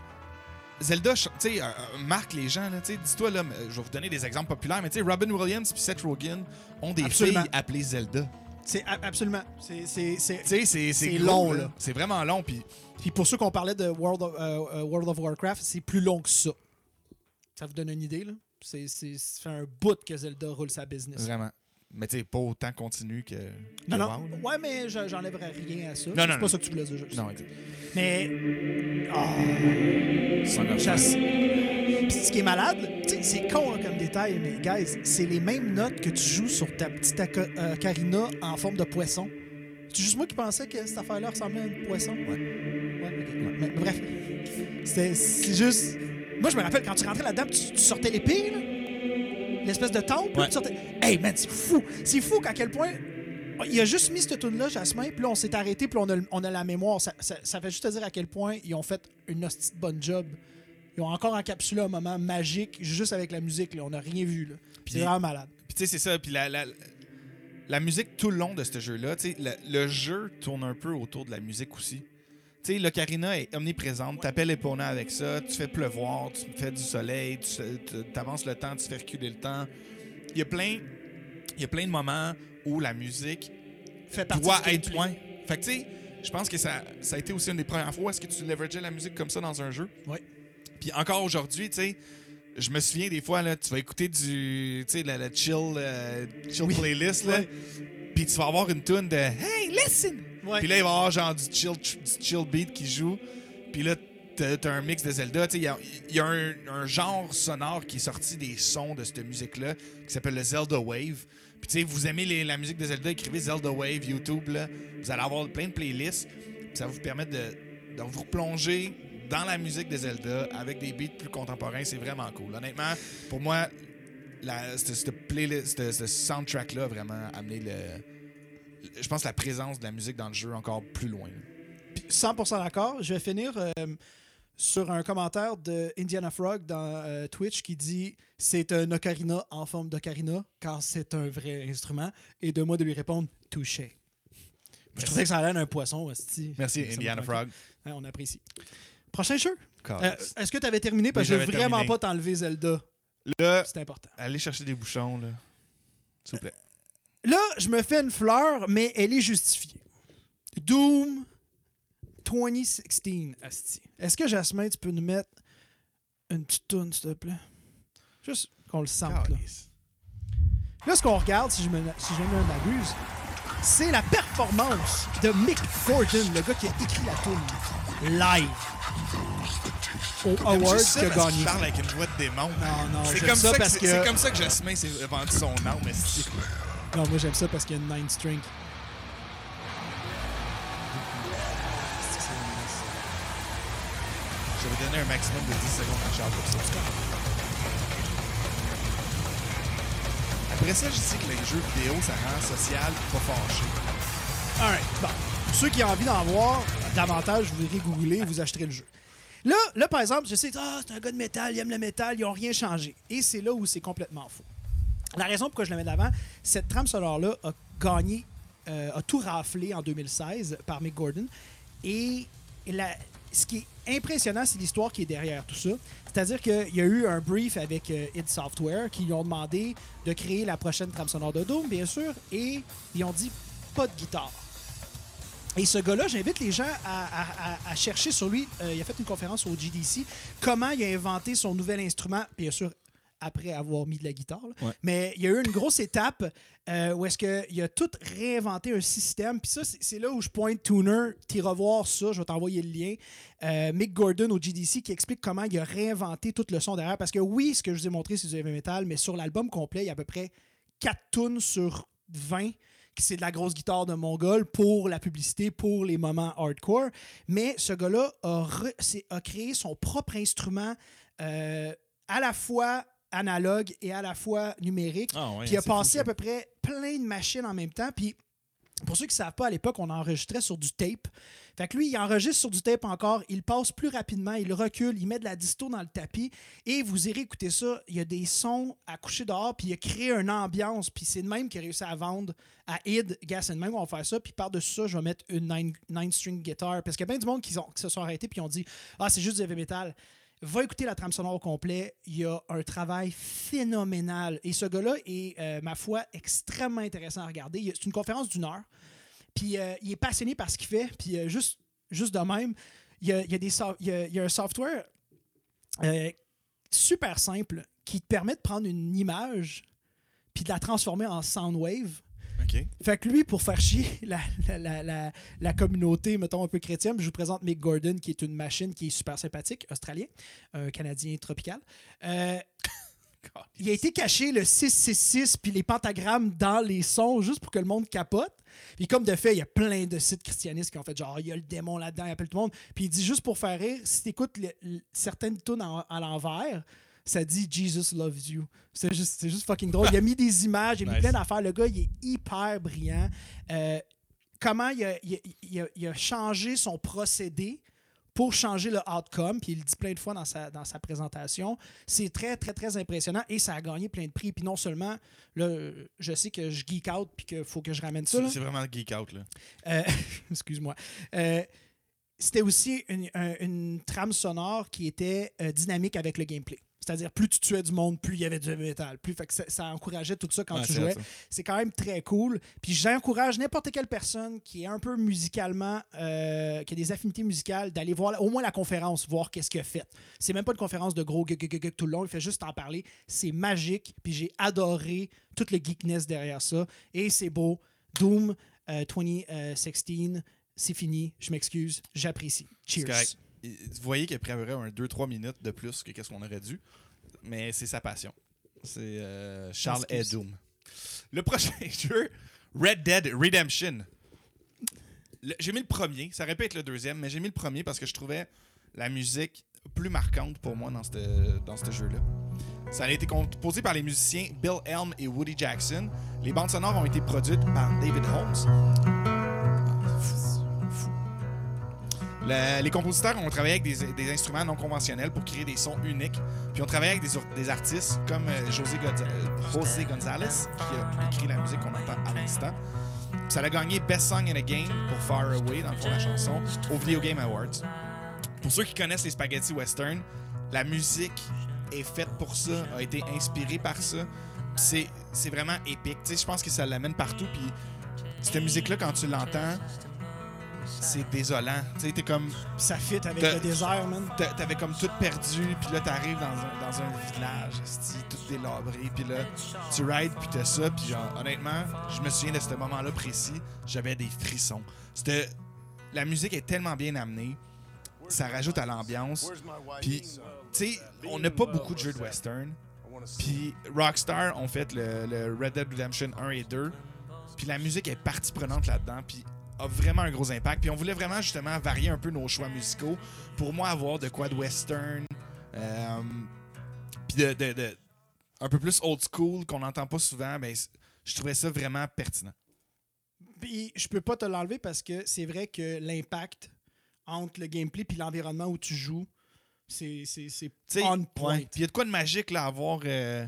Zelda, tu sais, euh, euh, marque les gens, là. Tu sais, dis-toi, là, je vais vous donner des exemples populaires, mais tu sais, Robin Williams puis Seth Rogen ont des Absolument. filles appelées Zelda. C'est absolument. C'est- long, là. C'est vraiment long, puis Puis pour ceux qu'on parlait de World of, euh, World of Warcraft, c'est plus long que ça. Ça vous donne une idée, là? C'est, un bout que Zelda roule sa business. vraiment. Mais tu sais, pas autant continu que. Non, non. WoW. Ouais, mais je- j'enlèverais rien à ça. Non, c'est non, pas non. ça que tu voulais dire. Non, exact. Mais Son of j'ass- Puis ce qui est malade, c'est con hein, comme détail, mais guys, c'est les mêmes notes que tu joues sur ta petite euh, ocarina en forme de poisson. C'est juste moi qui pensais que cette affaire-là ressemblait à un poisson. Ouais. Ouais, ok. Mais bref. C'est juste. Moi, je me rappelle quand tu rentrais là-dedans, tu, tu sortais l'épée, là. L'espèce de temple. Ouais. sortais... Hey, man, c'est fou. C'est fou qu'à quel point. Il a juste mis cette tune-là, Jasmin, puis là, on s'est arrêté, puis on a, on a la mémoire. Ça, ça, ça fait juste te dire à quel point ils ont fait une hostie de bonne job. Ils ont encore encapsulé un moment magique juste avec la musique. Là. On n'a rien vu. là. C'est vraiment malade. Puis tu sais, c'est ça. Puis la, la, la musique tout le long de ce jeu-là, le, le jeu tourne un peu autour de la musique aussi. Tu sais, l'ocarina est omniprésente. Tu appelles Epona avec ça, tu fais pleuvoir, tu fais du soleil, tu avances le temps, tu fais reculer le temps. Il y a plein, il y a plein de moments où la musique Fait partie doit être loin. Fait que tu sais, je pense que ça, ça a été aussi une des premières fois où est-ce que tu leverageais la musique comme ça dans un jeu. Ouais. Puis encore aujourd'hui, tu sais, je me souviens des fois, là, tu vas écouter du, tu sais, la, la chill, euh, chill Oui. playlist, là, puis tu vas avoir une tune de Hey, listen! Ouais. Puis là, il va y avoir genre du chill, du chill beat qui joue. Puis là, t'as un mix de Zelda. Il y a, un, genre sonore qui est sorti des sons de cette musique-là qui s'appelle le Zelda Wave. Puis tu sais, vous aimez la musique de Zelda, écrivez Zelda Wave, YouTube, là. Vous allez avoir plein de playlists. Ça va vous permettre de, vous replonger dans la musique de Zelda avec des beats plus contemporains. C'est vraiment cool. Honnêtement, pour moi, cette, playlist, ce soundtrack-là a vraiment amené le, je pense la présence de la musique dans le jeu encore plus loin. 100% d'accord. Je vais finir euh, sur un commentaire de Indiana Frog dans euh, Twitch qui dit c'est un ocarina en forme d'ocarina car c'est un vrai instrument et de moi de lui répondre touché. Je trouvais que ça allait d'un poisson. hostie. Merci, Ça Indiana. Frog. On apprécie. Prochain jeu? Euh. Est-ce que tu avais terminé? Parce que je veux vraiment terminé. pas t'enlever Zelda. Là, C'est important. allez chercher des bouchons, là. S'il vous plaît. Là, je me fais une fleur, mais elle est justifiée. Doom 2016, asti. Est-ce que Jasmin, tu peux nous mettre une petite toune, s'il te plaît? Juste qu'on le sente, là. Là, ce qu'on regarde, si je me, si je ne m'abuse, c'est la performance de Mick Gordon, le gars qui a écrit la tune live au J'aime Award juste ça qui a parce qu'il gagné. parle avec une voix de démon? Non, non, c'est comme ça ça, que parce c'est- que- c'est comme ça que Jasmin s'est vendu son âme, mais c'est- Non, moi j'aime ça parce qu'il y a une 9 string. Je vais donner un maximum de 10 secondes à Charles pour ça. Après ça, je sais que les jeux vidéo, ça rend social, pas fâché. Alright, bon. Pour ceux qui ont envie d'en voir davantage, vous irez googler et vous acheterez le jeu. Là, là, par exemple, je sais, ah, c'est un gars de métal, il aime le métal, ils n'ont rien changé. Et c'est là où c'est complètement faux. La raison pourquoi je le mets d'avant, cette trame sonore-là a gagné, euh, a tout raflé en 2016 par Mick Gordon. Et ce qui est impressionnant, c'est l'histoire qui est derrière tout ça. C'est-à-dire qu'il y a eu un brief avec euh, id Software qui lui ont demandé de créer la prochaine trame sonore de Doom, bien sûr, et ils ont dit pas de guitare. Et ce gars-là, j'invite les gens à chercher sur lui. Euh, il a fait une conférence au GDC. Comment il a inventé son nouvel instrument, bien sûr, après avoir mis de la guitare. Ouais. Mais il y a eu une grosse étape euh, où est-ce qu'il a tout réinventé un système. Puis ça, c'est là où je pointe Tuner. Tu revoir ça, je vais t'envoyer le lien. Euh, Mick Gordon au GDC qui explique comment il a réinventé tout le son derrière. Parce que oui, ce que je vous ai montré, c'est du heavy metal, mais sur l'album complet, il y a à peu près 4 tunes sur 20 que c'est de la grosse guitare de mongol pour la publicité, pour les moments hardcore. Mais ce gars-là a créé son propre instrument euh, à la fois analogue et à la fois numérique. Ah ouais, puis il a passé à peu près plein de machines en même temps. Puis pour ceux qui ne savent pas, à l'époque, on enregistrait sur du tape. Fait que lui, il enregistre sur du tape encore, il passe plus rapidement, il recule, il met de la disto dans le tapis et vous irez écouter ça. Il y a des sons à coucher dehors, puis il a créé une ambiance, puis c'est de même qu'il a réussi à vendre à id, Gas and même, on va faire ça, puis par-dessus ça, je vais mettre une 9-string guitar. Parce qu'il y a bien du monde qui, ont- qui se sont arrêtés, puis ont dit Ah, c'est juste du heavy metal. Va écouter la trame sonore au complet. Il y a un travail phénoménal. Et ce gars-là est, euh, ma foi, extrêmement intéressant à regarder. C'est une conférence d'une heure. Puis euh, il est passionné par ce qu'il fait. Puis euh, juste, juste de même, il y a, un software super simple qui te permet de prendre une image puis de la transformer en soundwave. Fait que lui, pour faire chier *laughs* la, la, la, communauté, mettons, un peu chrétienne, je vous présente Mick Gordon, qui est une machine qui est super sympathique, australien, un Canadien tropical. Euh, *laughs* il a été caché le 666 puis les pentagrammes dans les sons juste pour que le monde capote. Puis comme de fait, il y a plein de sites christianistes qui ont fait genre, il y a le démon là-dedans, il appelle tout le monde. Puis il dit juste pour faire rire, si tu écoutes certaines tunes à l'envers, ça dit Jesus loves you. C'est juste, juste fucking drôle. Il a mis des images, il a mis Nice. plein d'affaires. Le gars, il est hyper brillant. Euh, comment il a, il il a- il a changé son procédé pour changer le outcome, puis il le dit plein de fois dans sa, dans sa présentation. C'est très, très, très impressionnant et ça a gagné plein de prix. Puis non seulement, là, je sais que je geek out puis qu'il faut que je ramène ça. C'est vraiment geek out, là. Euh, *laughs* Excuse-moi. Euh, c'était aussi une, un- une trame sonore qui était euh, dynamique avec le gameplay. C'est-à-dire, plus tu tuais du monde, plus il y avait du metal. Plus, fait que ça, ça encourageait tout ça quand Ouais, tu jouais. C'est quand même très cool. Puis j'encourage n'importe quelle personne qui est un peu musicalement, euh, qui a des affinités musicales, d'aller voir au moins la conférence, voir qu'est-ce qu'il a fait. C'est même pas une conférence de gros gug, gug, gug, gug tout le long, il fait juste en parler. C'est magique. Puis j'ai adoré toute le geekness derrière ça. Et c'est beau. Doom euh, 2016, c'est fini. Je m'excuse. J'apprécie. Cheers. Vous voyez qu'il a pris à peu près un 2-3 minutes de plus que qu'est-ce qu'on aurait dû. Mais c'est sa passion. C'est euh, Charles. Doom. Le prochain *laughs* jeu, Red Dead Redemption. J'ai mis le premier. Ça aurait pu être le deuxième, mais j'ai mis le premier parce que je trouvais la musique plus marquante pour moi dans ce dans ce jeu-là. Ça a été composé par les musiciens Bill Helm et Woody Jackson. Les bandes sonores ont été produites par David Holmes. Le- les compositeurs ont travaillé avec des, instruments non conventionnels pour créer des sons uniques. Puis ont travaillé avec des, artistes comme euh, euh, José Gonzalez, qui a écrit la musique qu'on entend à l'instant. Ça a gagné Best Song in a Game pour Far Away, dans le fond, la chanson, au Video Game Awards. Pour ceux qui connaissent les spaghetti western, la musique est faite pour ça, a été inspirée par ça. C'est, vraiment épique. Je pense que ça l'amène partout. Puis cette musique-là, quand tu l'entends, c'est désolant. Tu sais, t'es comme Ça fit avec le désert, man. T'a- T'avais comme tout perdu, puis là, t'arrives dans un, dans un village, tout délabré, puis là, tu rides, puis t'as ça, puis genre, honnêtement, je me souviens de ce moment-là précis, j'avais des frissons. C'était... La musique est tellement bien amenée, ça rajoute à l'ambiance, puis, tu sais, on n'a pas beaucoup de jeux de western, puis Rockstar ont fait le, le Red Dead Redemption 1 et 2, puis la musique est partie prenante là-dedans, puis a vraiment un gros impact. Puis on voulait vraiment justement varier un peu nos choix musicaux pour moi avoir de quoi de western, euh, puis de, de- de- un peu plus old school qu'on n'entend pas souvent. Ben, je trouvais ça vraiment pertinent. Puis je peux pas te l'enlever parce que c'est vrai que l'impact entre le gameplay puis l'environnement où tu joues, c'est on point. Puis il y a de quoi de magique là, à avoir. euh,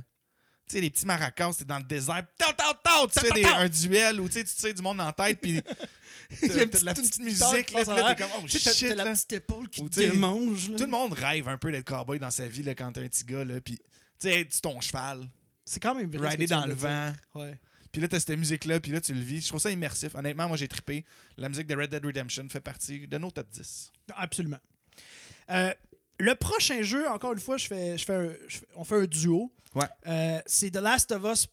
tu sais, les petits maracas, c'est dans le désert. Tau, tau, tau, tu fais des- un duel où tu sais, tu du monde la tête, puis *laughs* la petite- musique, là, en t'es comme, oh Tu shit, la petite épaule qui te tu démange. Tout le monde rêve un peu d'être cowboy dans sa vie là, quand t'es un petit gars, là, puis tu sais, sur ton cheval, C'est quand même vrai. rider tu dans le vent. Ouais. Puis là, t'as cette musique-là, puis là, tu le vis. Je trouve ça immersif. Honnêtement, moi, j'ai trippé. La musique de Red Dead Redemption fait partie de nos top 10. Absolument. Euh, le prochain jeu, encore une fois, je fais, je fais un- je fais- on fait un duo. Ouais. Euh, c'est The Last of Us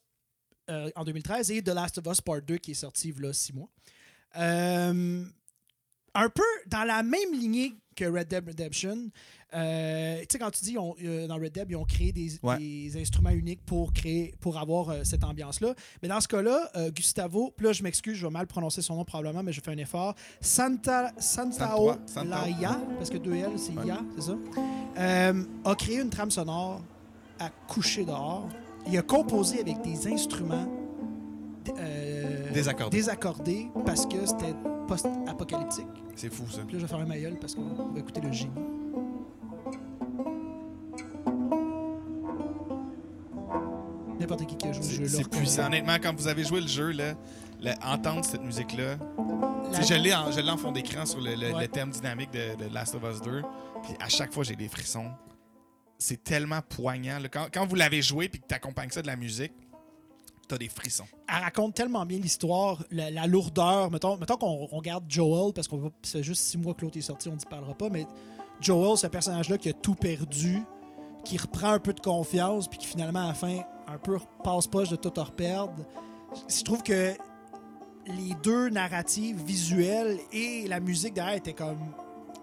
euh, en 2013 et The Last of Us Part 2 qui est sorti il y a six mois. Euh, un peu dans la même lignée que Red Dead Redemption. Euh, tu sais, quand tu dis euh, dans Red Dead, ils ont créé des, Ouais. des instruments uniques pour créer, pour avoir euh, cette ambiance-là. Mais dans ce cas-là, Gustavo, puis là, je m'excuse, je vais mal prononcer son nom probablement, mais je fais un effort. Santa, Santao. Laia, parce que deux L, c'est Ouais. Ya, c'est ça, a créé une trame sonore à coucher dehors. Il a composé avec des instruments euh, Désaccordés. désaccordés parce que c'était post-apocalyptique. C'est fou, ça. Puis là, je vais faire un mailleul parce qu'on va écouter le génie. N'importe qui qui a joué C'est jeu-là. c'est puissant. Honnêtement, quand vous avez joué le jeu, là, le- entendre cette musique-là, je l'ai en, en fond d'écran sur le, le- Ouais. le thème dynamique de, de Last of Us 2. Puis à chaque fois, j'ai des frissons. C'est tellement poignant. là. Quand, quand vous l'avez joué puis que tu accompagnes ça de la musique, t'as des frissons. elle raconte tellement bien l'histoire, la, la lourdeur. Mettons, mettons qu'on on regarde Joel, parce qu'on va- c'est juste six mois que l'autre est sorti, on n'y parlera pas, mais Joel, ce personnage-là qui a tout perdu, qui reprend un peu de confiance, puis qui finalement, à la fin, un peu passe poche de tout reperdre. Je trouve que les deux narratives visuelles et la musique derrière étaient comme.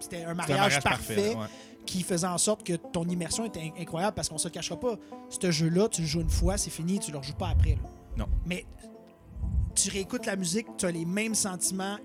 C'était un mariage, un mariage parfait, parfait. là, ouais. Qui faisait en sorte que ton immersion était in- incroyable parce qu'on se le cachera pas. Ce jeu-là, tu le joues une fois, c'est fini, tu le rejoues pas après. là. Non. Mais tu réécoutes la musique, tu as les mêmes sentiments,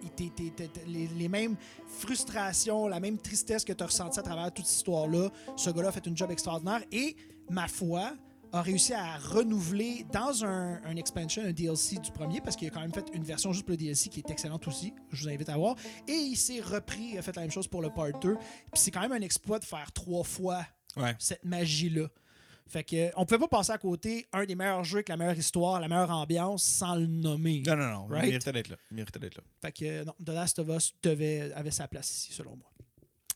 les, les mêmes frustrations, la même tristesse que tu as ressenti à travers toute cette histoire-là. Ce gars-là a fait une job extraordinaire et, ma foi, a réussi à renouveler dans un, un expansion, un DLC du premier, parce qu'il a quand même fait une version juste pour le DLC qui est excellente aussi. Je vous invite à voir. Et il s'est repris, il a fait la même chose pour le part 2. Puis c'est quand même un exploit de faire trois fois Ouais. cette magie-là. Fait que on pouvait pas passer à côté un des meilleurs jeux avec la meilleure histoire, la meilleure ambiance sans le nommer. Non, non, non. Right? Il méritait d'être là. Il méritait d'être là. Fait que non, The Last of Us devait, avait sa place ici, selon moi.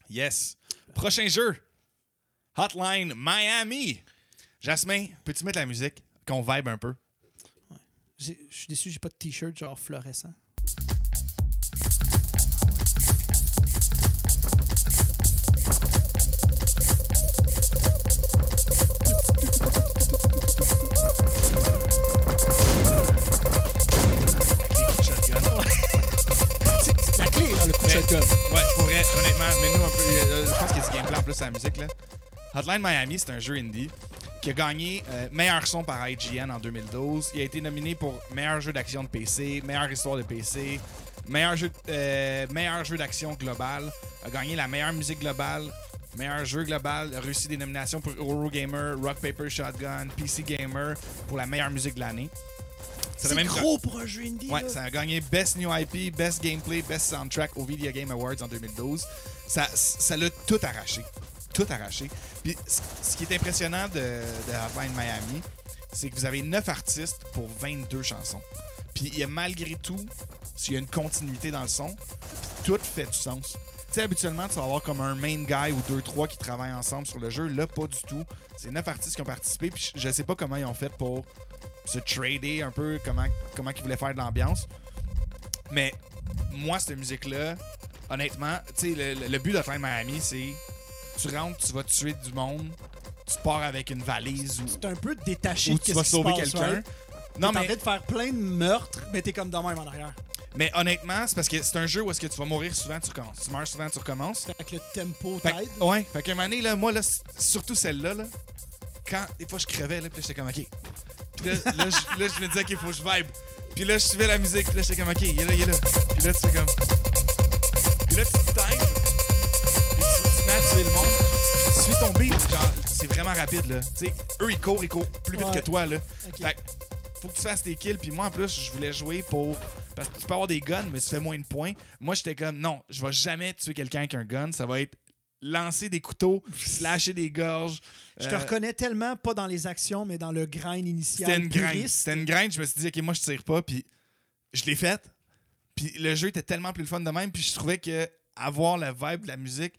Yes. Prochain jeu. Hotline Miami. Jasmin, peux-tu mettre la musique? Qu'on vibe un peu? J'ai- Je suis déçu, j'ai pas de t-shirt genre fluorescent. C'est la clé, là, le coup de Mais- shotgun. Ouais, pour vrai, honnêtement, mais nous un peu. euh, je pense qu'il y a du gameplay en plus à la musique là. Hotline Miami, c'est un jeu indie qui a gagné euh, meilleur son par IGN en 2012. Il a été nominé pour meilleur jeu d'action de PC, meilleure histoire de PC, meilleur jeu, euh, meilleur jeu d'action global. A gagné la meilleure musique globale, meilleur jeu global. A reçu des nominations pour Eurogamer, Rock Paper Shotgun, PC Gamer pour la meilleure musique de l'année. C'est même gros pour un jeu indie. Ouais, là. ça a gagné Best New IP, Best Gameplay, Best Soundtrack au Video Game Awards en 2012. Ça ça l'a tout arraché. Tout arraché. Puis ce qui est impressionnant de, de Hotline Miami, c'est que vous avez 9 artistes pour 22 chansons. Puis il y a malgré tout, s'il y a une continuité dans le son, tout fait du sens. Tu sais, habituellement, tu vas avoir comme un main guy ou deux, trois qui travaillent ensemble sur le jeu. Là, pas du tout. C'est 9 artistes qui ont participé. Puis je sais pas comment ils ont fait pour se trader un peu, comment, comment ils voulaient faire de l'ambiance. Mais moi, cette musique-là, honnêtement, tu sais, le but de Time Miami, c'est tu rentres, tu vas tuer du monde, tu pars avec une valise ou, C'est un peu détaché ou de tu vas sauver quelqu'un. Non, mais, train de faire plein de meurtres, mais t'es comme dans même en arrière. mais honnêtement, c'est parce que c'est un jeu où est-ce que tu vas mourir souvent, tu recommences. Tu meurs souvent, tu recommences. Avec le tempo Fait, t'aide. que- ouais, fait qu'à un moment donné, là, moi, là, surtout celle-là, là, quand des fois je crevais, là, puis là, j'étais comme, OK. Puis là, là, je, là, je me disais, OK, faut que je vibe. Puis là, je suivais la musique, puis là, j'étais comme, OK, il est là, il est là. Puis là, tu fais comme. Puis là, tu times, tuer le monde. Tu suis ton beat, genre, c'est vraiment rapide, là. Tu sais, eux, ils courent, ils courent plus vite Ouais. que toi, là. Fait faut que tu fasses tes kills. Puis moi, en plus, je voulais jouer pour. Parce que tu peux avoir des guns, mais tu fais moins de points. Moi, j'étais comme, non, je vais jamais tuer quelqu'un avec un gun. Ça va être lancer des couteaux, *laughs* slasher des gorges. Je te Euh, reconnais tellement, pas dans les actions, mais dans le grind initial. C'était une grind. C'était une grind. Je me suis dit, OK, moi, je tire pas. Puis je l'ai faite. Puis le jeu était tellement plus le fun de même. Puis je trouvais que avoir la vibe de la musique,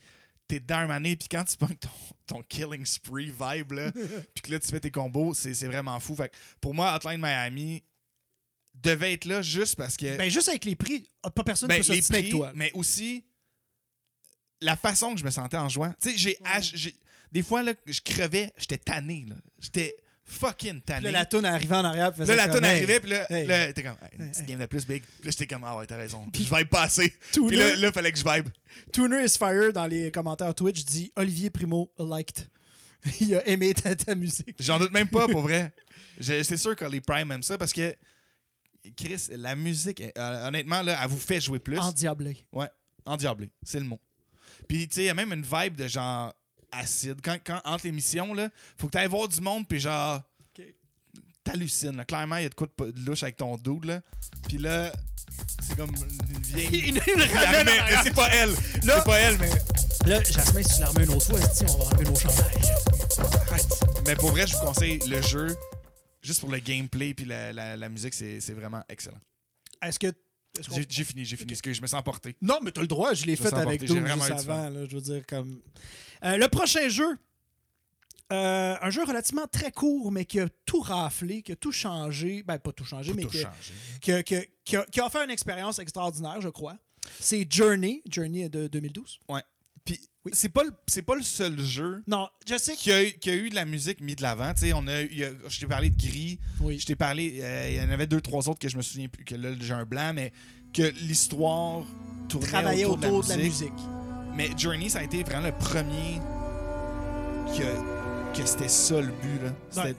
t'es dans un mané. Puis quand tu pognes ton, ton killing spree vibe, là, *laughs* puis que là, tu fais tes combos, c'est c'est vraiment fou. Fait que pour moi, Hotline Miami devait être là juste parce que. Ben, juste avec les prix, ah, pas personne ne Ben, peut les avec prix, toi. mais aussi la façon que je me sentais en jouant. Tu sais, j'ai- des fois là, je crevais, j'étais tanné. là. J'étais fucking tanné. là, la toune arrivait en arrière. puis Là, la hey, arrivait, puis là, hey. là t'es comme, hey, une petite game de plus big. Puis là, j'étais comme, ah ouais, t'as raison. Puis je vibe pas assez. Puis là, là, fallait que je vibe. Tuner is fire dans les commentaires Twitch dit Olivier Primo liked. *laughs* Il a aimé ta, ta musique. J'en doute même pas, pour vrai. C'est sûr que les Prime aiment ça parce que, Chris, la musique, euh, honnêtement, là, elle vous fait jouer plus. Endiablé. Ouais, endiablé, c'est le mot. Puis, tu sais, il y a même une vibe de genre acide. Quand, quand entre les missions, là, faut que tu ailles voir du monde, puis genre, Ok. t'hallucines. là. Clairement, il y a de quoi de, de louche avec ton dude, là. Puis là, c'est comme une vieille. *laughs* Arrière. c'est pas elle. Là- C'est pas elle, mais. Là, Jasmin, si tu la remets une autre fois, on va enlever nos chandails? Arrête. Mais pour vrai, je vous conseille le jeu. Juste pour le gameplay puis la, la, la musique, c'est c'est vraiment excellent. Est-ce que. J'ai fini, j'ai fini. Que je me sens porté. Non, mais t'as le droit, je l'ai fait avec Doom juste avant. là, je veux dire, comme. Euh, le prochain jeu. euh, un jeu relativement très court, mais qui a tout raflé, qui a tout changé. Ben, pas tout changé, mais Tout qui a, qui, a, qui a- qui a- qui a offert une expérience extraordinaire, je crois. C'est Journey. Journey de 2012. Ouais. Puis Oui. c'est pas, le- c'est pas le seul jeu Non, je sais qui a, eu- qui a eu de la musique mise de l'avant. Tu sais, on a, il y a- je t'ai parlé de Gris. Oui. Je t'ai parlé. euh, il y en avait deux, trois autres que je me souviens plus. Que là, j'ai un blanc, mais que l'histoire tournait autour, autour de la musique. Mais Journey, ça a été vraiment le premier que, que c'était ça le but. là. C'était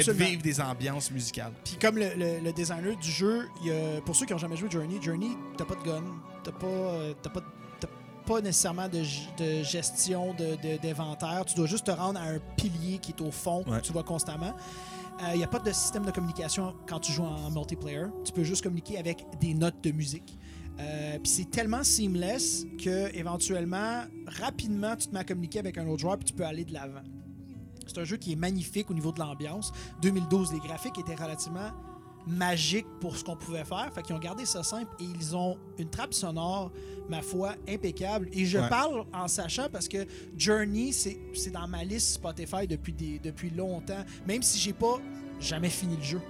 Ouais, de vivre des ambiances musicales. Puis comme le, le- le designer du jeu, y a- pour ceux qui n'ont jamais joué Journey, Journey, t'as pas de gun, t'as pas, euh, pas, t'as pas nécessairement de, gestion de- de- d'inventaire. tu dois juste te rendre à un pilier qui est au fond, Ouais. que tu vois constamment. Euh, Il n'y a pas de système de communication quand tu joues en multiplayer. Tu peux juste communiquer avec des notes de musique. Euh, puis c'est tellement seamless que éventuellement, rapidement, tu te mets à communiquer avec un autre joueur puis tu peux aller de l'avant. C'est un jeu qui est magnifique au niveau de l'ambiance. 2012, les graphiques étaient relativement magiques pour ce qu'on pouvait faire. Fait qu'ils ont gardé ça simple et ils ont une trappe sonore, ma foi, impeccable. Et je Ouais. parle en sachant parce que Journey, c'est c'est dans ma liste Spotify depuis, des, depuis longtemps, même si j'ai pas jamais fini le jeu.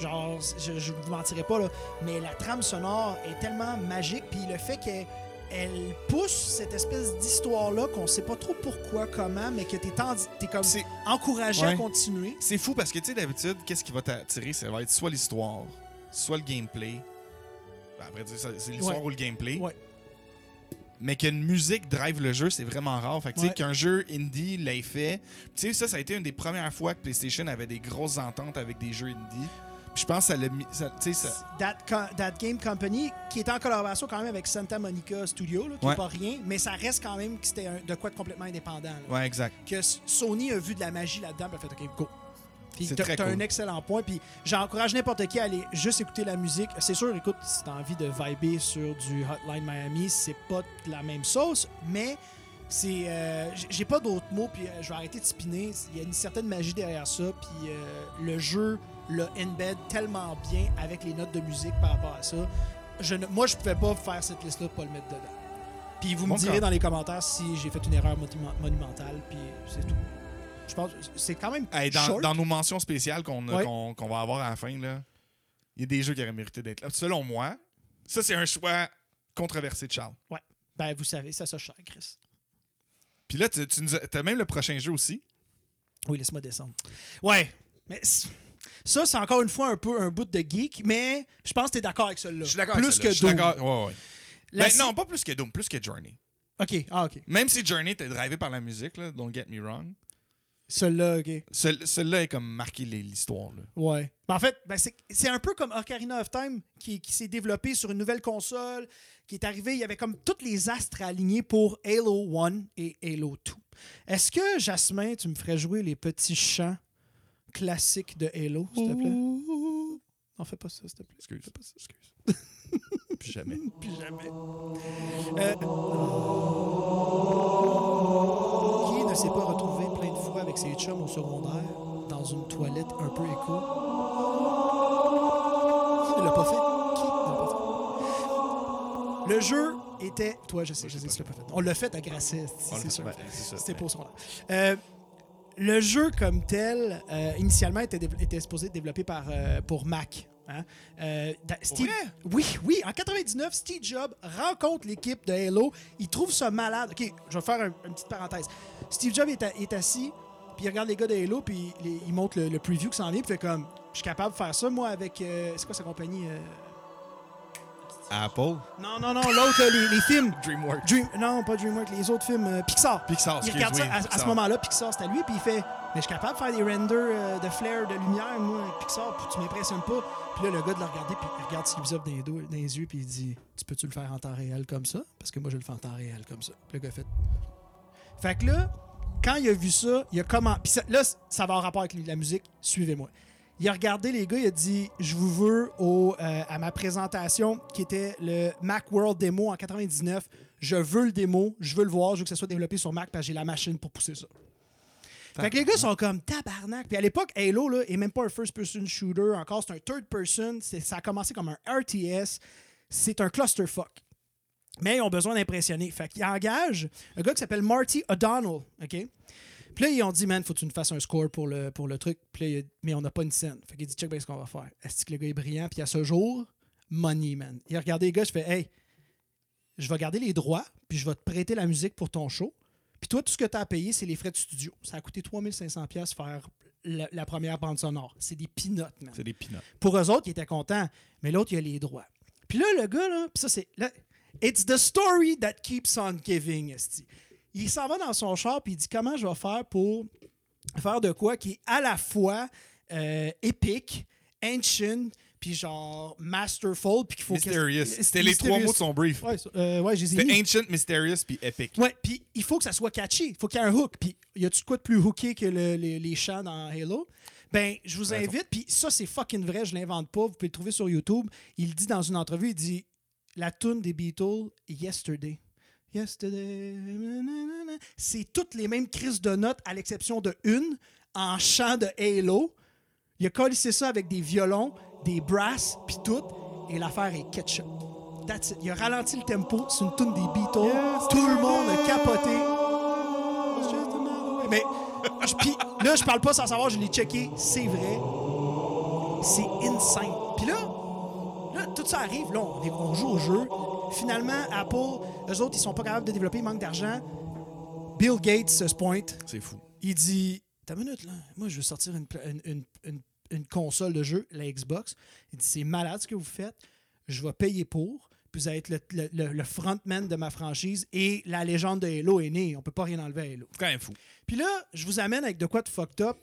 Genre, je, je vous mentirai pas, là, mais la trame sonore est tellement magique, puis le fait qu'elle elle pousse cette espèce d'histoire-là qu'on sait pas trop pourquoi, comment, mais que t'es, t'es comme encouragé à continuer. C'est fou parce que, tu sais, d'habitude, qu'est-ce qui va t'attirer? Ça va être soit l'histoire, soit le gameplay. Ben, après, c'est l'histoire Ouais. ou le gameplay. Ouais. Mais qu'une musique drive le jeu, c'est vraiment rare. Fait que, tu sais, qu'un jeu indie l'ait fait. Tu sais, ça, ça a été une des premières fois que PlayStation avait des grosses ententes avec des jeux indie. Puis je pense que ça l'a mis. ça- Tu sais, ça. That, Game Company, qui est en collaboration quand même avec Santa Monica Studio, là, qui n'est Ouais. pas rien, mais ça reste quand même que c'était de quoi de complètement indépendant. là. Ouais, exact. que Sony a vu de la magie là-dedans, puis a fait OK, go. Puis C'est t'as cool. un excellent point. Puis j'encourage n'importe qui à aller juste écouter la musique. C'est sûr, écoute, si t'as envie de vibrer sur du Hotline Miami, c'est pas de la même sauce, mais c'est. euh, J'ai pas d'autres mots, puis euh, je vais arrêter de spinner. Il y a une certaine magie derrière ça, puis euh, le jeu le embed tellement bien avec les notes de musique par rapport à ça. Je ne- moi, je pouvais pas faire cette liste-là pas le mettre dedans. Puis vous me Bon direz dans les commentaires si j'ai fait une erreur monumentale, puis c'est tout. Je pense que c'est quand même Hey, dans, short. dans nos mentions spéciales qu'on Ouais. qu'on va avoir à la fin, il y a des jeux qui auraient mérité d'être là. Selon moi, ça, c'est un choix controversé de Charles. Ouais. Ben, vous savez, ça, ça cher, Chris. Puis là, tu, tu nous as, t'as même le prochain jeu aussi. Oui, laisse-moi descendre. Ouais, mais ça, c'est encore une fois un peu un bout de geek, mais je pense que t'es d'accord avec celui-là. Je suis d'accord Plus avec celle-là. que Doom. d'accord. Ouais, ouais. La Ben, non, pas plus que Doom, plus que Journey. OK, ah, OK. Même si Journey était drivé par la musique, là, don't get me wrong, Celui-là, OK. celle- celui-là est comme marqué les- l'histoire. là. Ouais. Ben, en fait, ben, c'est c'est un peu comme Ocarina of Time qui, qui s'est développé sur une nouvelle console, qui est arrivé. Il y avait comme tous les astres alignés pour Halo 1 et Halo 2. Est-ce que, Jasmin, tu me ferais jouer les petits chants? Classiques de Halo, s'il te plaît? Non, fais pas ça, s'il te plaît. Excuse. Fais pas ça. Excuse. *laughs* Plus jamais. Plus jamais. Euh, Qui ne s'est pas retrouvé plein de fois avec ses chums au secondaire dans une toilette un peu écho? Qui ne l'a pas fait? Qui ne l'a pas fait? Le jeu était. Toi, je sais, je sais, tu l'as pas fait. On l'a fait à Grasset, c'est sûr. C'était au secondaire. Euh, le jeu comme tel, euh, initialement, était, supposé être développé par, euh, pour Mac. hein. Euh, Steve- vrai? oui, oui. En 99, Steve Jobs rencontre l'équipe de Halo. Il trouve ça malade. OK, je vais faire un- une petite parenthèse. Steve Jobs est, assis, puis il regarde les gars de Halo, puis il montre le, le preview qui s'en vient, puis il fait comme, je suis capable de faire ça, moi, avec. euh, c'est quoi sa compagnie? Apple? Non, non, non, l'autre, les, les films. DreamWorks. Dream, non, pas DreamWorks, les autres films. euh, Pixar. Pixar, Il regarde ça à, à Pixar. ce moment-là, Pixar, c'est à lui, puis il fait Mais je suis capable de faire des renders euh, de flair, de lumière, moi, Pixar, puis tu m'impressionnes pas. Puis là, le gars de le regarder, puis il regarde Steve Zub dans les, dos- dans les yeux, puis il dit Tu peux-tu le faire en temps réel comme ça Parce que moi, je le fais en temps réel comme ça. Puis le gars fait Fait que là, quand il a vu ça, il a comment. Puis ça- là, ça va en rapport avec la musique, suivez-moi. Il a regardé les gars, il a dit Je vous veux au, euh, à ma présentation qui était le Macworld Demo en 99. Je veux le démo, je veux le voir, je veux que ça soit développé sur Mac parce que j'ai la machine pour pousser ça. Fait que les gars sont comme tabarnak. Puis à l'époque, Halo là, est même pas un first-person shooter encore, c'est un third-person. Ça a commencé comme un RTS. C'est un clusterfuck. Mais ils ont besoin d'impressionner. Fait qu'ils engagent un gars qui s'appelle Marty O'Donnell. OK? Puis là, ils ont dit, man, faut que tu nous fasses un score pour le, pour le truc. Puis là, mais on n'a pas une scène. Fait qu'il dit, check bien ce qu'on va faire. Est-ce que le gars est brillant? Puis à ce jour, money, man. Il a regardé les gars, je fais, hey, je vais garder les droits, puis je vais te prêter la musique pour ton show. Puis toi, tout ce que tu as à payer, c'est les frais de studio. Ça a coûté 3500$ faire la, la première bande sonore. C'est des peanuts, man. C'est des peanuts. Pour eux autres, ils étaient contents, mais l'autre, il a les droits. Puis là, le gars, là, puis ça, c'est. là, It's the story that keeps on giving, esti. Il s'en va dans son char, puis il dit comment je vais faire pour faire de quoi qui est à la fois euh, épique, ancient, puis genre masterful, puis qu'il faut que- Mysterious. C'était les trois mots de son brief. Ouais, euh, ouais, je les ai C'était. Ancient, Mysterious, puis Epic. Ouais, puis il faut que ça soit catchy. Il faut qu'il y ait un hook. Puis y a-tu quoi de plus hooké que le- les, les chants dans Halo? Ben, je vous invite, puis ça, c'est fucking vrai, je l'invente pas. Vous pouvez le trouver sur YouTube. Il dit dans une entrevue, il dit la tune des Beatles, Yesterday. Yesterday. C'est toutes les mêmes crises de notes, à l'exception de une, en chant de Halo. Il a collé ça avec des violons, des brasses, puis tout. Et l'affaire est ketchup. That's it. Il a ralenti le tempo. C'est une tune des Beatles. Tout le monde a capoté. Mais puis là, je parle pas sans savoir, je l'ai checké. C'est vrai. C'est insane. Puis là, là, tout ça arrive. Là, on, est- on joue au jeu. Finalement, Apple, eux autres, ils sont pas capables de développer, ils manquent d'argent. Bill Gates se pointe. C'est fou. Il dit T'as une minute, là. Moi, je veux sortir une, une- une- une- une console de jeu, la Xbox. Il dit C'est malade ce que vous faites. Je vais payer pour. Puis vous allez être le, le- le- le frontman de ma franchise. Et la légende de Halo est née. On peut pas rien enlever à Halo. C'est quand même fou. Puis là, je vous amène avec de quoi de fucked up.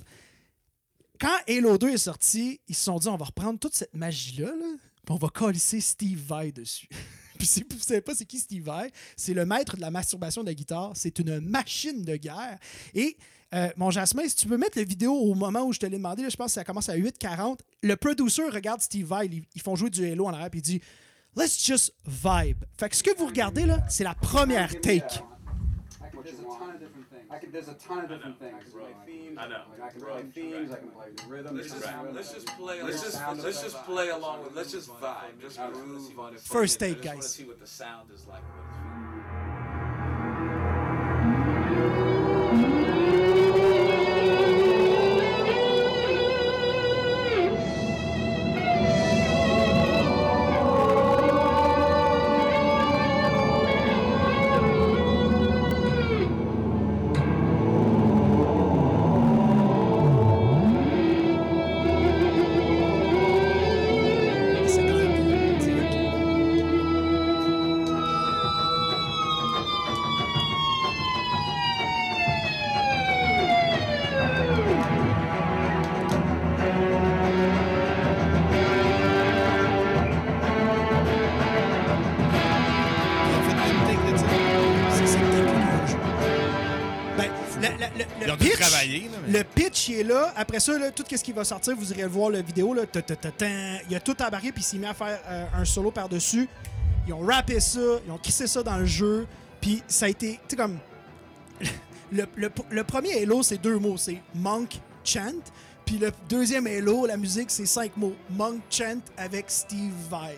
Quand Halo 2 est sorti, ils se sont dit on va reprendre toute cette magie-là, là, puis on va colisser Steve Vai dessus. *laughs* *laughs* puis si vous ne savez pas c'est qui Steve Vai, c'est le maître de la masturbation de la guitare. C'est une machine de guerre. Et euh, mon Jasmin, si tu peux mettre la vidéo au moment où je te l'ai demandé, là, je pense que ça commence à 8h40. Le producer regarde Steve Vai, ils, font jouer du Halo en arrière, puis il dit Let's just vibe. Fait que ce que vous regardez là, c'est la première take. I can, there's a ton of different things. I can, there's a ton of different things. I can play themes. I know. Like, I can play themes. I can play the rhythm. Let's just let's just play. Let's just sound let's just play along with. Let's just vibe. Just groove on it. First a minute. take, I just wanna guys. see what the sound is like. Après ça, tout ce qui va sortir, vous irez voir la vidéo. Là, Ta. Il a tout embarqué puis il s'est mis à faire euh, un solo par-dessus. Ils ont rappé ça, ils ont crissé ça dans le jeu. Puis ça a été, tu sais, comme. *laughs* Le, le- premier Halo, c'est deux mots. C'est Monk Chant. Puis le deuxième Halo, la musique, c'est cinq mots. Monk Chant avec Steve Vai.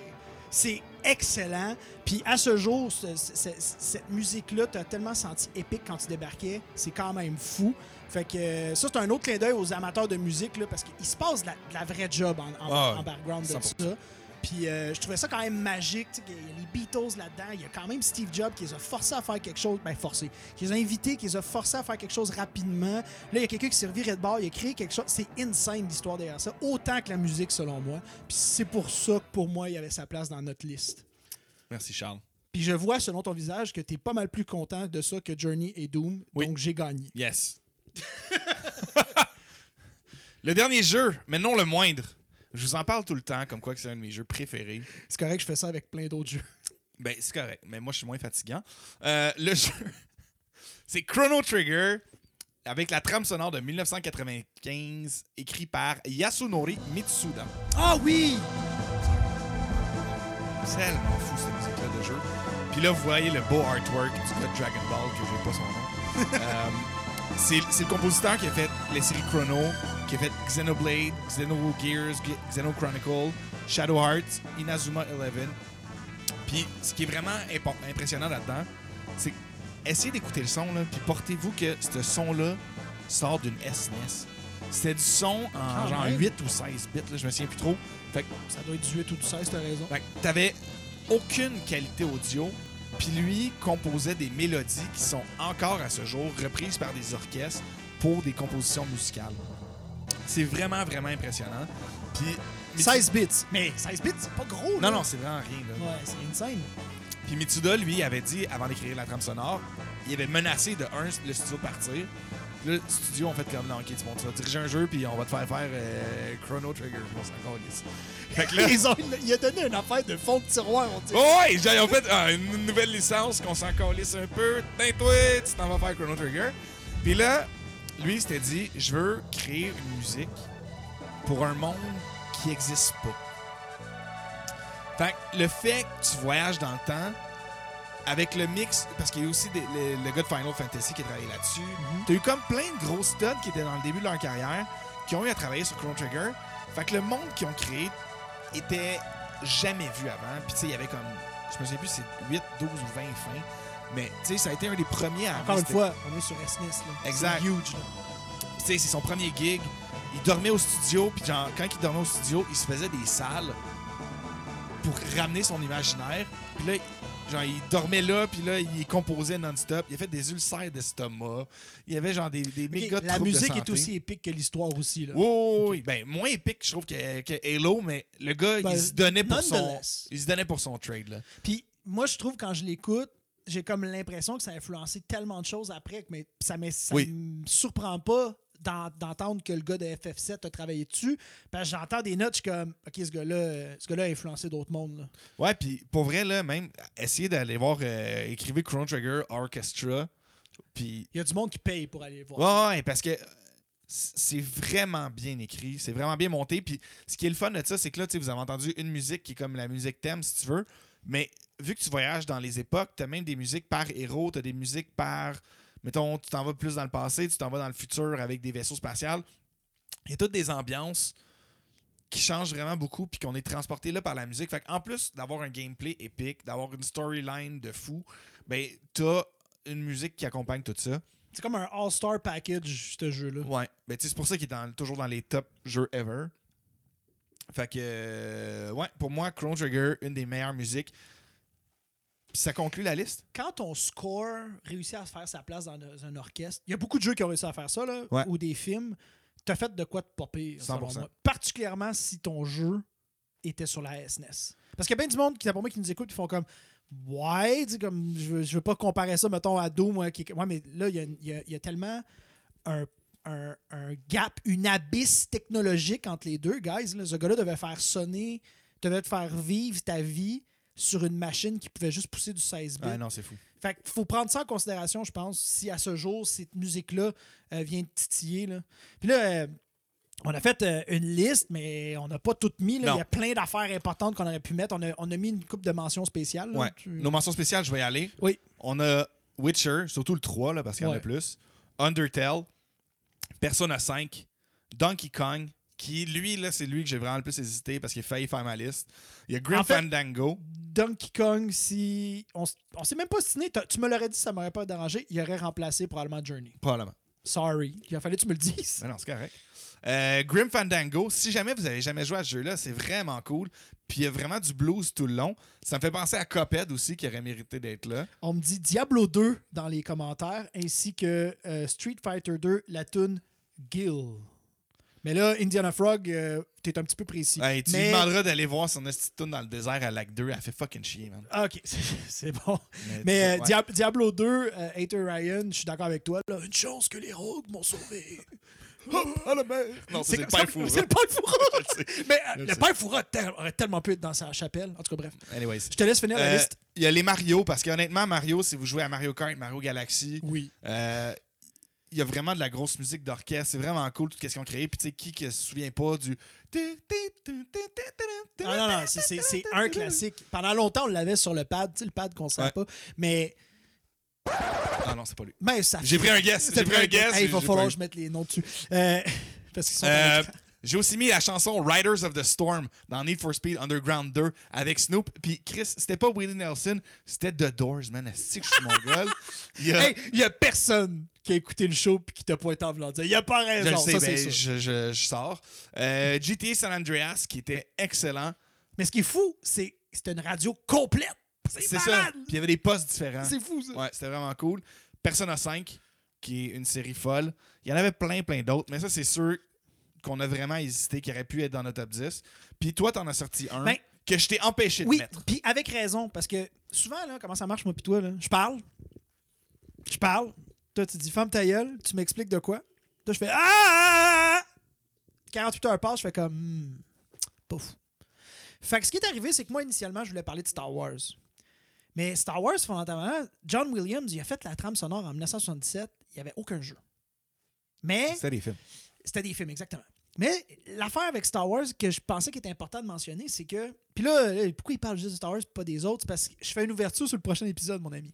C'est excellent. Puis à ce jour, ce- ce- ce- cette musique-là, t'as tellement senti épique quand tu débarquais. C'est quand même fou. Fait que euh, ça, c'est un autre clin d'œil aux amateurs de musique, là, parce qu'il se passe de la, de la vraie job en, en- Ah, en background de 100%. ça. Puis euh, je trouvais ça quand même magique. Il y a les Beatles là-dedans. Il y a quand même Steve Jobs qui les a forcés à faire quelque chose. Ben, forcés. Qui les a invités, qui les a forcés à faire quelque chose rapidement. Là, il y a quelqu'un qui s'est reviré de bord. Il a créé quelque chose. C'est insane l'histoire derrière ça. Autant que la musique, selon moi. Puis c'est pour ça que pour moi, il avait sa place dans notre liste. Merci, Charles. Puis je vois selon ton visage que tu es pas mal plus content de ça que Journey et Doom. Oui. Donc j'ai gagné. Yes. *laughs* le dernier jeu, mais non le moindre. Je vous en parle tout le temps, comme quoi que c'est un de mes jeux préférés. C'est correct, je fais ça avec plein d'autres jeux. Ben, c'est correct, mais moi, je suis moins fatigant. Euh, le *laughs* jeu, c'est Chrono Trigger, avec la trame sonore de 1995, écrit par Yasunori Mitsuda. Ah oui! C'est tellement fou, cette musique-là de jeu. Puis là, vous voyez le beau artwork du gars Dragon Ball, que j'ai pas son nom. *laughs* Euh, c'est le compositeur qui a fait les séries Chrono, qui a fait Xenoblade, Xenogears, G- Xenochronicle, Shadow Hearts, Inazuma Eleven. Puis ce qui est vraiment impressionnant là-dedans, c'est essayez d'écouter le son, là, puis portez-vous que ce son-là sort d'une SNES. C'était du son en Ah, genre ouais? 8 ou 16 bits, là, je me souviens plus trop. Fait que Ça doit être du 8 ou du 16, t'as raison. fait t'avais aucune qualité audio, puis lui composait des mélodies qui sont encore à ce jour reprises par des orchestres pour des compositions musicales. C'est vraiment, vraiment impressionnant. Puis. 16 bits. Mais 16 bits, c'est pas gros. Non, là. non, c'est vraiment rien. Là. Ouais, c'est insane. Puis Mitsuda, lui, avait dit, avant d'écrire la trame sonore, il avait menacé de un, le studio partir. Le studio, on fait comme, non, ok, tu, bon, tu vas diriger un jeu, puis on va te faire faire euh, Chrono Trigger. On s'en calisse. Fait que *laughs* là. Ils ont, il a donné une affaire de fond de tiroir, on dit. Oh ouais, j'ai en fait ah, une nouvelle licence qu'on s'en calisse un peu. Tiens, toi, tu t'en vas faire Chrono Trigger. Puis là, lui, il s'était dit je veux créer une musique pour un monde qui n'existe pas. Fait que le fait que tu voyages dans le temps, avec le mix, parce qu'il y a aussi des- le, le gars de Final Fantasy qui a travaillé là-dessus, t'as eu comme plein de gros studs qui étaient dans le début de leur carrière, qui ont eu à travailler sur Chrono Trigger. Fait que le monde qu'ils ont créé était jamais vu avant. Puis tu sais, il y avait comme, je me souviens plus, si c'est 8, 12 ou 20 fins. Mais tu sais, ça a été un des premiers à Encore une fois, on est sur SNES. Là. Exact. C'est huge. Tu sais, c'est son premier gig. Il dormait au studio, puis genre, quand il dormait au studio, il se faisait des salles pour ramener son imaginaire. Puis là, genre, il dormait là, puis là, il composait non-stop. Il a fait des ulcères d'estomac. Il y avait genre des, des méga la de musique est aussi épique que l'histoire aussi. Là. Oui, oui, oui. Ben, moins épique, je trouve, que, que Halo, mais le gars, Ben, il se donnait pour son. Il se donnait pour son trade, là. Puis moi, je trouve quand je l'écoute, j'ai comme l'impression que ça a influencé tellement de choses après que mais ça me, Oui. me surprend pas d'entendre que le gars de FF7 a travaillé dessus. Parce que j'entends des notes, je suis comme, OK, ce gars-là euh, ce gars a influencé d'autres mondes. là. Ouais, puis pour vrai, là, même, essayez d'aller voir, euh, écrivez Chrono Trigger Orchestra, puis Il y a du monde qui paye pour aller le voir. Ouais, ouais, parce que c'est vraiment bien écrit, c'est vraiment bien monté. Puis ce qui est le fun de ça, c'est que là, tu sais, vous avez entendu une musique qui est comme la musique thème, si tu veux. Mais vu que tu voyages dans les époques, tu as même des musiques par héros, tu as des musiques par. Mettons, tu t'en vas plus dans le passé, tu t'en vas dans le futur avec des vaisseaux spatials. Il y a toutes des ambiances qui changent vraiment beaucoup, puis qu'on est transporté là par la musique. Fait en plus d'avoir un gameplay épique, d'avoir une storyline de fou, ben, t'as une musique qui accompagne tout ça. C'est comme un all-star package, ce jeu-là. Ouais. Ben, c'est pour ça qu'il est dans- toujours dans les top jeux ever. Fait que, euh, ouais, pour moi, Chrono Trigger, une des meilleures musiques. Puis ça conclut la liste? Quand ton score réussit à se faire sa place dans un orchestre, il y a beaucoup de jeux qui ont réussi à faire ça, là, Ouais. ou des films. T'as fait de quoi de popper, selon 100%. moi. Particulièrement si ton jeu était sur la SNES. Parce qu'il y a bien du monde qui, pour moi, qui nous écoute, qui font comme Ouais, comme je veux, je veux pas comparer ça, mettons, à Doom. Ouais, qui- ouais, mais là, y y il y a tellement un, un- un gap, une abysse technologique entre les deux, guys. là. Ce gars-là devait faire sonner, devait te faire vivre ta vie sur une machine qui pouvait juste pousser du 16 bits. Ah non, c'est fou. Fait qu'il faut prendre ça en considération, je pense, si à ce jour, cette musique-là euh, vient de titiller. Là. Puis là, euh, on a fait euh, une liste, mais on n'a pas tout mis. là. Il y a plein d'affaires importantes qu'on aurait pu mettre. On a, on a mis une coupe de mentions spéciales. là. Ouais. Tu- Nos mentions spéciales, je vais y aller. Oui. On a Witcher, surtout le 3, là, parce qu'il y en Ouais. a plus. Undertale, Persona 5, Donkey Kong, qui, lui, là, c'est lui que j'ai vraiment le plus hésité parce qu'il a failli faire ma liste. Il y a Grim En fait- Fandango. Donkey Kong, si. On, on s'est même pas signé. Tu me l'aurais dit, ça m'aurait pas dérangé. Il aurait remplacé probablement Journey. Probablement. Sorry. Il a fallu que tu me le dises. Mais non, c'est correct. Euh, Grim Fandango, si jamais vous avez jamais joué à ce jeu-là, c'est vraiment cool. Puis il y a vraiment du blues tout le long. Ça me fait penser à Cuphead aussi, qui aurait mérité d'être là. On me dit Diablo 2 dans les commentaires, ainsi que euh, Street Fighter 2, la tune Gill. Mais là, Indiana Frog, euh, t'es un petit peu précis. Hey, tu lui Mais- demanderas d'aller voir son petite tune dans le désert à Lac 2. Elle fait fucking chier, man. Ah, ok, *laughs* c'est- bon. Mais, Mais euh, Diablo 2, euh, Hater Ryan, je suis d'accord avec toi. Là, une chance que les rogues m'ont sauvé. *laughs* Hop, à la mer. Non, c'est le père Foura. C'est le père Foura. *laughs* Mais euh, le père Foura aurait tellement pu être dans sa chapelle. En tout cas, bref. Anyways. Je te laisse finir la Euh, liste. Il y a les Mario, parce qu'honnêtement, Mario, si vous jouez à Mario Kart, Mario Galaxy, Oui. euh, il y a vraiment de la grosse musique d'orchestre. C'est vraiment cool tout ce qu'ils ont créé. Puis tu sais, qui ne se souvient pas du. Ah, non, non, c'est- un classique. Pendant longtemps, on l'avait sur le pad, tu sais, le pad qu'on ne Ouais. pas. Mais, Ah non, c'est pas lui. mais ça J'ai pris un guess. J'ai pris un guess. Hey, il va falloir que je mette les noms dessus. Euh, *laughs* parce qu'ils sont Euh. J'ai aussi mis la chanson Riders of the Storm dans Need for Speed Underground 2 avec Snoop. Puis Chris, c'était pas Willie Nelson, c'était The Doors, man. Est-ce que je suis mon gars? *laughs* Il y a- Hey, il y a personne qui a écouté le show et qui t'a pointé en voulant dire. Il y a pas je raison. le sais, ça, ben, c'est je, je- je sors. Euh, GTA San Andreas, qui était excellent. Mais ce qui est fou, c'est que c'était une radio complète. C'est C'est ça. Puis il y avait des postes différents. C'est fou, ça. Ouais, c'était vraiment cool. Persona 5, qui est une série folle. Il y en avait plein, plein d'autres, mais ça, c'est sûr qu'on a vraiment hésité, qui aurait pu être dans notre top 10. Puis toi, t'en as sorti un Ben, que je t'ai empêché de Oui, mettre. puis avec raison, parce que souvent, là, comment ça marche, moi pis toi, là, je parle, je parle, toi, tu dis « Femme ta gueule », tu m'expliques de quoi, toi, je fais « Ah! » 48 heures passent, je fais comme Hmm, Pouf. Fait que ce qui est arrivé, c'est que moi, initialement, je voulais parler de Star Wars. Mais Star Wars, fondamentalement, John Williams, il a fait la trame sonore en 1977, il n'y avait aucun jeu. Mais C'était des films. C'était des films, exactement. Mais l'affaire avec Star Wars que je pensais qu'il était important de mentionner, c'est que. Puis là, là, pourquoi il parle juste de Star Wars et pas des autres? Parce que je fais une ouverture sur le prochain épisode, mon ami.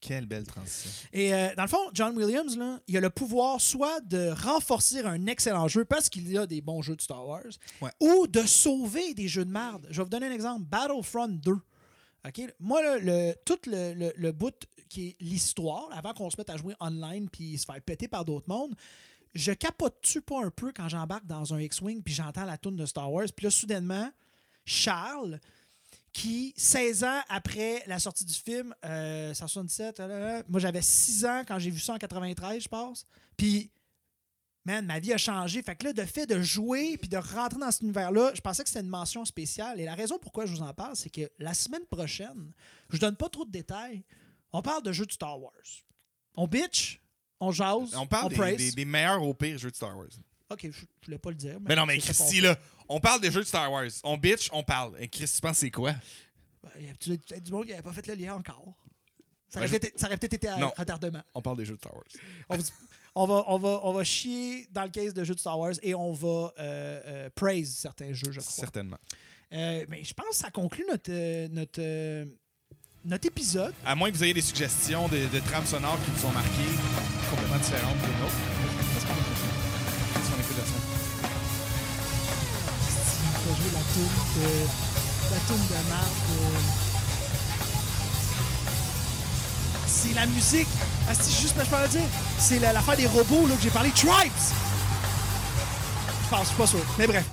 Quelle belle transition. Et euh, dans le fond, John Williams, là, il a le pouvoir soit de renforcer un excellent jeu parce qu'il y a des bons jeux de Star Wars, Ouais. ou de sauver des jeux de merde. Je vais vous donner un exemple. Battlefront 2. OK? Moi, là, le, tout le, le- le bout qui est l'histoire, avant qu'on se mette à jouer online puis se faire péter par d'autres mondes, je capote-tu pas un peu quand j'embarque dans un X-Wing puis j'entends la tune de Star Wars, puis là, soudainement, Charles, qui, 16 ans après la sortie du film, euh, 177, là, là, moi j'avais 6 ans quand j'ai vu ça en 93, je pense. Puis, man, ma vie a changé. Fait que là, de fait de jouer puis de rentrer dans cet univers-là, je pensais que c'était une mention spéciale. Et la raison pourquoi je vous en parle, c'est que la semaine prochaine, je donne pas trop de détails. On parle de jeux de Star Wars. On bitch, on jase, On parle des, praise. des- des meilleurs au pire jeux de Star Wars. Ok, je, je voulais pas le dire. Mais non, mais Christy, là, on parle des jeux de Star Wars. On bitch, on parle. Et Chris, tu penses c'est quoi? Ben, Il y a peut-être du monde qui n'avait pas fait le lien encore. Ça Ouais, aurait peut-être été Non. retardement. On parle des jeux de Star Wars. *laughs* On, va- on va, on, va, on va chier dans le case de jeux de Star Wars et on va euh, euh, praise certains jeux, je crois. Certainement. Euh, mais je pense que ça conclut notre, notre, notre épisode. À moins que vous ayez des suggestions de, de trames sonores qui vous ont marqué complètement différentes des nôtres. Qu'est-ce qu'on écoute? Qu'on écoute de ça? On va jouer la toune de, la toune de Marc. euh. C'est la musique. Ah, c'est juste, je peux le dire. C'est la- l'affaire des robots là, que j'ai parlé. Tribes! Je pense, je suis pas sûr. Mais bref.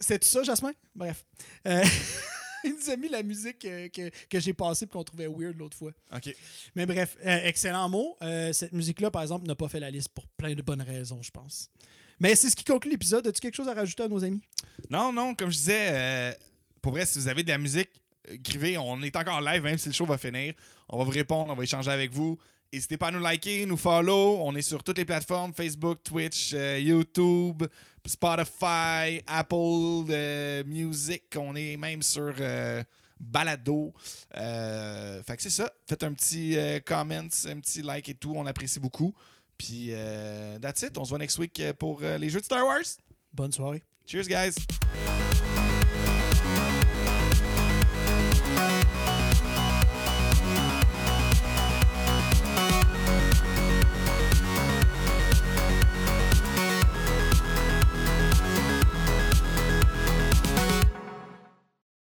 C'est tout ça, Jasmin? Bref. Euh, *laughs* *laughs* il nous a mis la musique que, que j'ai passée et qu'on trouvait weird l'autre fois. OK. Mais bref, euh, excellent mot. Euh, cette musique-là, par exemple, n'a pas fait la liste pour plein de bonnes raisons, je pense. Mais c'est ce qui conclut l'épisode. As-tu quelque chose à rajouter à nos amis? Non, non, comme je disais, euh, pour vrai, si vous avez de la musique, écrivez. On est encore live, même si le show va finir. On va vous répondre, on va échanger avec vous. N'hésitez pas à nous liker, nous follow. On est sur toutes les plateformes Facebook, Twitch, YouTube, Spotify, Apple euh, Music. On est même sur euh, Balado. Euh, fait que c'est ça. Faites un petit euh, comment, un petit like et tout. On apprécie beaucoup. Puis, that's it. On se voit next week pour les jeux de Star Wars. Bonne soirée. Cheers, guys!